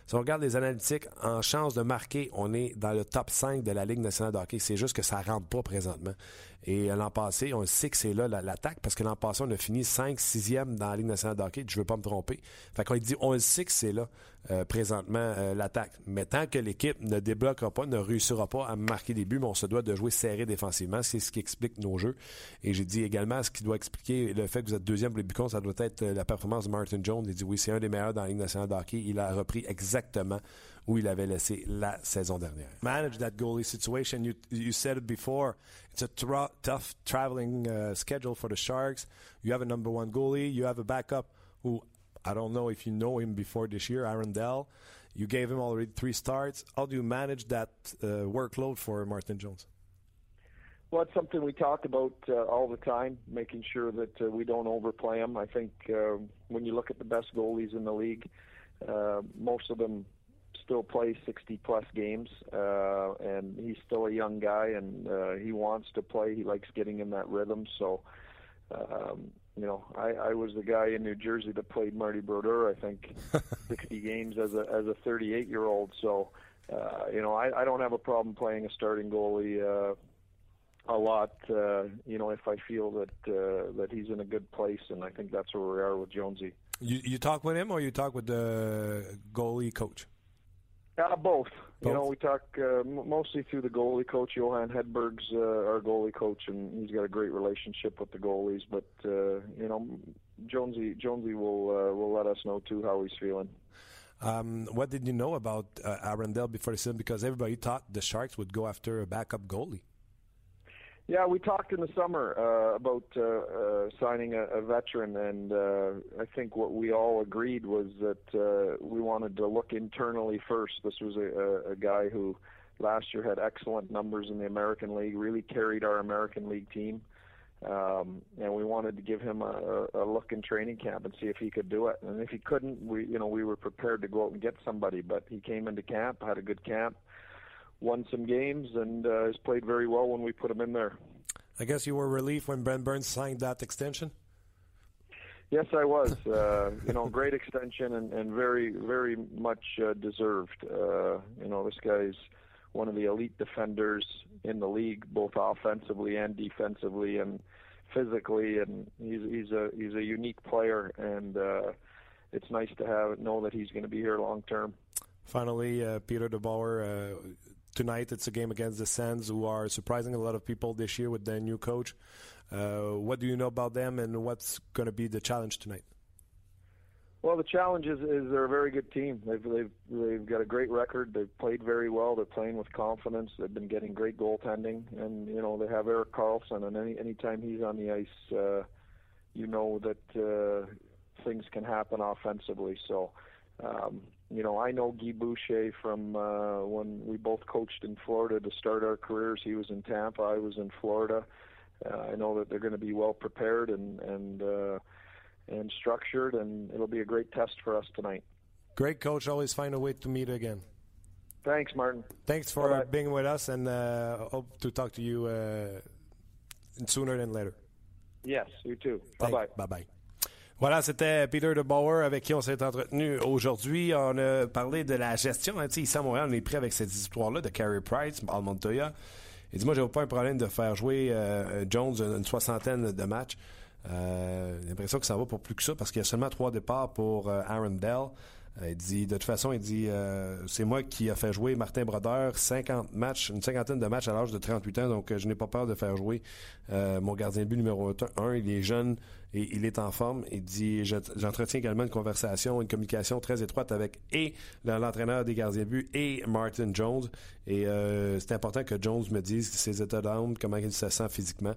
Si on regarde les analytiques, en chance de marquer, on est dans le top 5 de la Ligue nationale de. C'est juste que ça rentre pas présentement. Et l'an passé, on sait que c'est là l'attaque, parce que l'an passé, on a fini 5, 6e dans la Ligue nationale de. Je veux pas me tromper. Fait qu'on dit, on sait que c'est là, euh, présentement, euh, l'attaque. Mais tant que l'équipe ne débloquera pas, ne réussira pas à marquer des buts, mais on se doit de jouer serré défensivement. C'est ce qui explique nos jeux. Et j'ai dit également, ce qui doit expliquer le fait que vous êtes deuxième pour les buts ça doit être euh, la performance de Martin Jones. Il dit, oui, c'est un des meilleurs dans la Ligue nationale de. Il a repris exactement où il avait laissé la saison dernière. Manage that goalie situation. You, said it before. It's a tough traveling uh, schedule for the Sharks. You have a number one goalie. You have a backup who I don't know if you know him before this year, Aaron Dell. You gave him already three starts. How do you manage that uh, workload for Martin Jones? Well, it's something we talk about uh, all the time, making sure that uh, we don't overplay him. I think uh, when you look at the best goalies in the league, uh, most of them still play 60 plus games, uh, and he's still a young guy, and he wants to play. He likes getting in that rhythm. So, um, you know, I, I was the guy in New Jersey that played Marty Brodeur. I think 60 games as a as a 38 year old. So, uh, you know, I, I don't have a problem playing a starting goalie. Uh, a lot, uh, you know, if I feel that uh, that he's in a good place, and I think that's where we are with Jonesy. You you talk with him, or you talk with the goalie coach? Uh, both. Both. You know, we talk uh, mostly through the goalie coach. Johan Hedberg's uh, our goalie coach, and he's got a great relationship with the goalies. But uh, you know, Jonesy Jonesy will uh, will let us know too how he's feeling. Um, what did you know about uh, Arundel before the season? Because everybody thought the Sharks would go after a backup goalie. Yeah, we talked in the summer uh, about uh, uh, signing a, a veteran, and uh, I think what we all agreed was that uh, we wanted to look internally first. This was a, a, a guy who last year had excellent numbers in the American League, really carried our American League team, um, and we wanted to give him a, a look in training camp and see if he could do it. And if he couldn't, we you know we were prepared to go out and get somebody. But he came into camp, had a good camp won some games and uh, has played very well when we put him in there. I guess you were relieved when Brent Burns signed that extension. Yes, I was. Uh, you know, great extension and, and very, very much uh, deserved. Uh, you know, this guy's one of the elite defenders in the league, both offensively and defensively, and physically. And he's he's a he's a unique player, and uh, it's nice to have know that he's going to be here long term. Finally, uh, Peter DeBauer, uh, tonight it's a game against the Sens, who are surprising a lot of people this year with their new coach. Uh, what do you know about them, and what's going to be the challenge tonight? Well, the challenge is, is they're a very good team. They've, they've they've got a great record. They've played very well. They're playing with confidence. They've been getting great goaltending, and you know they have Eric Carlson. And any time he's on the ice, uh, you know that uh, things can happen offensively. So um, you know, I know Guy Boucher from uh, when we both coached in Florida to start our careers. He was in Tampa, I was in Florida. Uh, I know that they're going to be well prepared and and uh, and structured, and it'll be a great test for us tonight. Great coach, always find a way to meet again. Thanks, Martin. Thanks for being with us, and uh, hope to talk to you uh, sooner than later. Yes, you too. Bye bye. Bye bye. Voilà, c'était Peter de Bauer avec qui on s'est entretenu aujourd'hui. On a parlé de la gestion. Hein, ici à Montréal, on est prêt avec cette histoire-là de Carey Price, Al Montoya. Il dit Moi, j'ai pas un problème de faire jouer euh, Jones une soixantaine de matchs. Euh, j'ai l'impression que ça va pour plus que ça parce qu'il y a seulement trois départs pour euh, Aaron Dell. Il dit, de toute façon, il dit, c'est moi qui a fait jouer Martin Brodeur 50 matchs, une cinquantaine de matchs à l'âge de 38 ans, donc je n'ai pas peur de faire jouer mon gardien de but numéro 1. Il est jeune et il est en forme. Il dit, j'entretiens également une conversation, une communication très étroite avec et l'entraîneur des gardiens de but et Martin Jones. Et c'est important que Jones me dise ses états d'âme, comment il se sent physiquement.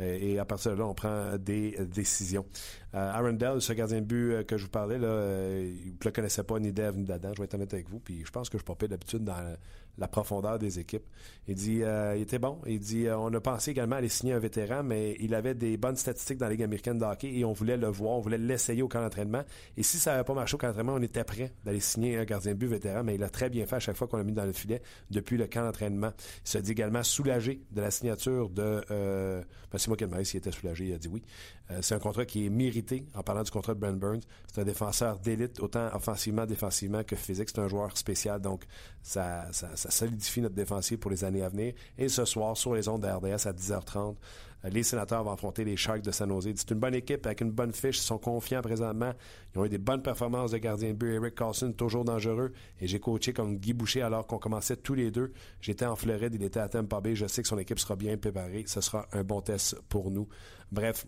et à partir de là, on prend des décisions. Aaron Dell, ce gardien de but que je vous parlais, là, vous le connaissez pas ni Dev ni Dadan, je vais être honnête avec vous. Puis je pense que je pas d'habitude dans la, profondeur des équipes. Il dit, euh, il était bon. Il dit, euh, on a pensé également à aller signer un vétéran, mais il avait des bonnes statistiques dans la Ligue américaine de hockey et on voulait le voir, on voulait l'essayer au camp d'entraînement. Et si ça n'avait pas marché au camp d'entraînement, on était prêt d'aller signer un gardien de but vétéran, mais il a très bien fait à chaque fois qu'on l'a mis dans le filet depuis le camp d'entraînement. Il se dit également soulagé de la signature de... Euh, ben, c'est moi qui s'il était soulagé, il a dit oui. C'est un contrat qui est mérité en parlant du contrat de Brent Burns. C'est un défenseur d'élite, autant offensivement défensivement que physique. C'est un joueur spécial, donc ça, ça, solidifie notre défensive pour les années à venir. Et ce soir, sur les ondes de RDS à 10h30, euh, les sénateurs vont affronter les Sharks de San Jose. C'est une bonne équipe avec une bonne fiche. Ils sont confiants présentement. Ils ont eu des bonnes performances de gardien de but. Eric Carlson, toujours dangereux. Et j'ai coaché comme Guy Boucher alors qu'on commençait tous les deux. J'étais en Floride, il était à Tampa Bay. Je sais que son équipe sera bien préparée. Ce sera un bon test pour nous. Bref,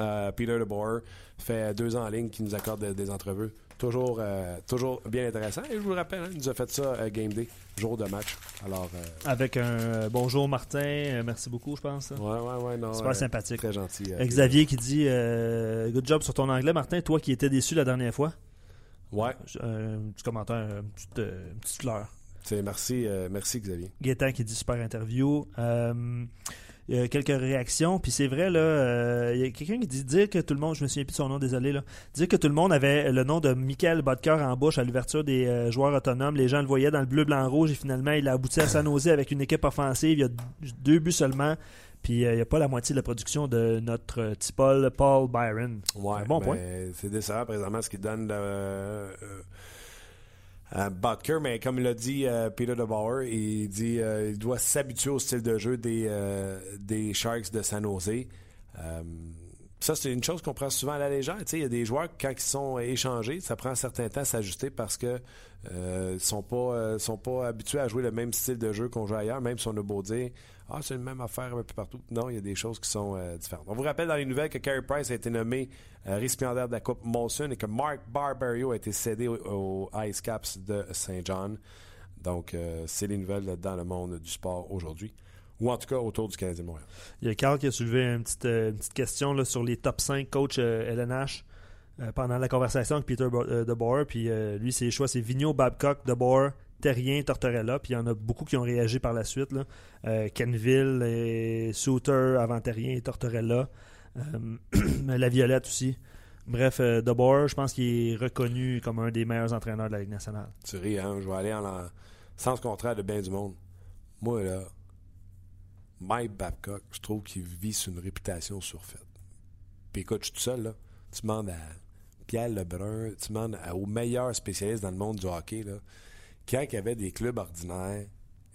euh, Peter DeBoer fait deux ans en ligne qui nous accorde des entrevues. Toujours, euh, toujours bien intéressant. Et je vous rappelle, hein, il nous a fait ça à Game Day, jour de match. Alors, euh, Avec un bonjour Martin, merci beaucoup, je pense. Ouais, ouais, ouais. Non, Super sympathique. Très gentil. Xavier qui dit Good job sur ton anglais, Martin. Toi qui étais déçu la dernière fois? Ouais. un petit commentaire, une petite, une petite fleur. Merci, merci Xavier. Gaétan qui dit super interview. Il y a quelques réactions. Puis c'est vrai, là, euh, il y a quelqu'un qui dit dire que tout le monde, je me souviens plus de son nom, désolé, là, dire que tout le monde avait le nom de Michael Bodker en bouche à l'ouverture des euh, joueurs autonomes. Les gens le voyaient dans le bleu, blanc, rouge et finalement, il a abouti à San Jose avec une équipe offensive. Il y a deux buts seulement. Puis euh, il n'y a pas la moitié de la production de notre petit Paul, Paul Byron. Ouais, bon point. C'est décevant présentement ce qui donne euh, Butker, mais comme l'a dit euh, Peter DeBauer, il dit euh, il doit s'habituer au style de jeu des, des Sharks de San Jose. ça, c'est une chose qu'on prend souvent à la légère. Il y a des joueurs, quand ils sont échangés, ça prend un certain temps à s'ajuster parce que ne sont pas sont pas habitués à jouer le même style de jeu qu'on joue ailleurs, même si on a beau dire ah, c'est la même affaire un peu partout. Non, il y a des choses qui sont euh, différentes. On vous rappelle dans les nouvelles que Carey Price a été nommé euh, récipiendaire de la Coupe Molson et que Mark Barbario a été cédé au, Ice Caps de Saint John. Donc, euh, c'est les nouvelles dans le monde du sport aujourd'hui. Ou en tout cas autour du Canadien de Montréal. Il y a Carl qui a soulevé une petite, question sur les top 5 coachs LNH pendant la conversation avec Peter DeBoer. Puis lui, ses choix, c'est Vigneault, Babcock, DeBoer, Terrien, Tortorella, puis il y en a beaucoup qui ont réagi par la suite. Là. Euh, Kenville et Souter avant Terrien et Tortorella. Euh, la Violette aussi. Bref, euh, je pense qu'il est reconnu comme un des meilleurs entraîneurs de la Ligue nationale. Tu ris, hein? Je vais aller en, sens contraire de bien du monde. Moi, là, Mike Babcock, je trouve qu'il vit sur une réputation surfaite. Puis écoute, je suis tout seul, là. Tu demandes à Pierre Lebrun, tu demandes aux meilleurs spécialistes dans le monde du hockey, là quand il y avait des clubs ordinaires,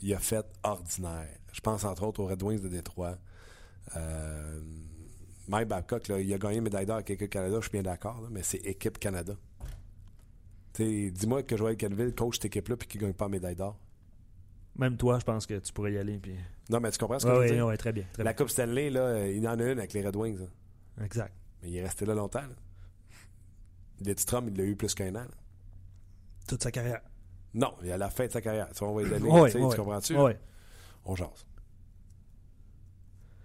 il a fait ordinaire. Je pense entre autres aux Red Wings de Détroit. Euh, Mike Babcock, il a gagné médaille d'or avec Équipe Canada, je suis bien d'accord, mais c'est Équipe Canada. Dis-moi que Joël Canville coach cette équipe-là et qu'il ne gagne pas médaille d'or. Même toi, je pense que tu pourrais y aller. Non, mais tu comprends ce que je veux dire? Oui, très bien. la Coupe Stanley, là, il en a une avec les Red Wings. Exact. Mais il est resté là longtemps. Là. Strom, il l'a eu plus qu'un an. Toute sa carrière. Non, il a la fin de sa carrière. Ça, on va les années, tu comprends-tu? Oui. On jase.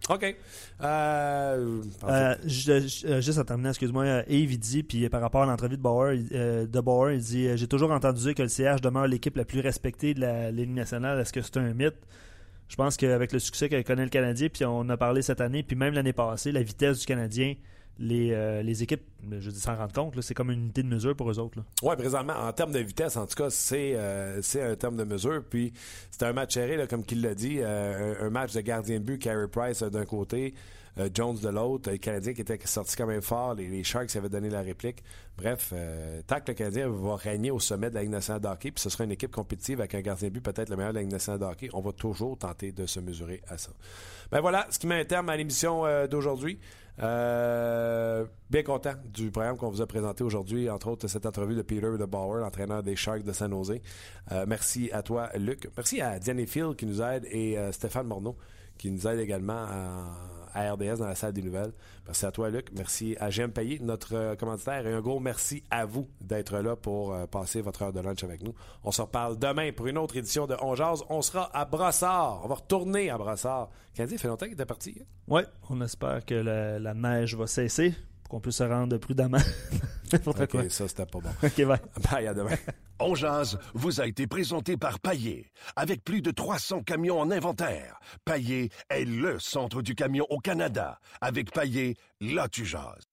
OK. Euh, euh, juste en terminant, excuse-moi, Yves dit, puis par rapport à l'entrevue de Bauer, euh, de Bauer, il dit J'ai toujours entendu dire que le CH demeure l'équipe la plus respectée de la Ligue nationale. Est-ce que c'est un mythe Je pense qu'avec le succès que connaît le Canadien, puis on a parlé cette année, puis même l'année passée, la vitesse du Canadien, les, euh, les équipes, je dis sans rendre compte, c'est comme une unité de mesure pour eux autres. Oui, présentement, en termes de vitesse, en tout cas, c'est euh, c'est un terme de mesure. Puis c'est un match serré, là, comme qu'il l'a dit, euh, un, match de gardien de but, Carey Price d'un côté, Jones de l'autre, les Canadiens qui étaient sortis quand même fort, les, les Sharks avaient donné la réplique. Bref, tant que le Canadien va régner au sommet de la Ligue puis ce sera une équipe compétitive avec un gardien de but peut-être le meilleur de la on va toujours tenter de se mesurer à ça. Ben voilà, ce qui met un terme à l'émission d'aujourd'hui. Euh, bien content du programme qu'on vous a présenté aujourd'hui, entre autres cette entrevue de Peter de Bauer, l'entraîneur des Sharks de San Jose. Euh, merci à toi, Luc. Merci à Diane Field qui nous aide et euh, Stéphane Morneau qui nous aide également à, RDS dans la salle des nouvelles. Merci à toi, Luc. Merci à GM Payet, notre commanditaire. Et un gros merci à vous d'être là pour passer votre heure de lunch avec nous. On se reparle demain pour une autre édition de On. On sera à Brossard. On va retourner à Brossard. Canadien, fait longtemps qu'il était parti. Hein? Oui, on espère que la, neige va cesser pour qu'on puisse se rendre prudemment. ok, ça c'était pas bon. ok, bye. Bye, à demain. On jazz vous a été présenté par Paillé, avec plus de 300 camions en inventaire. Paillé est le centre du camion au Canada. Avec Paillé, là tu jases.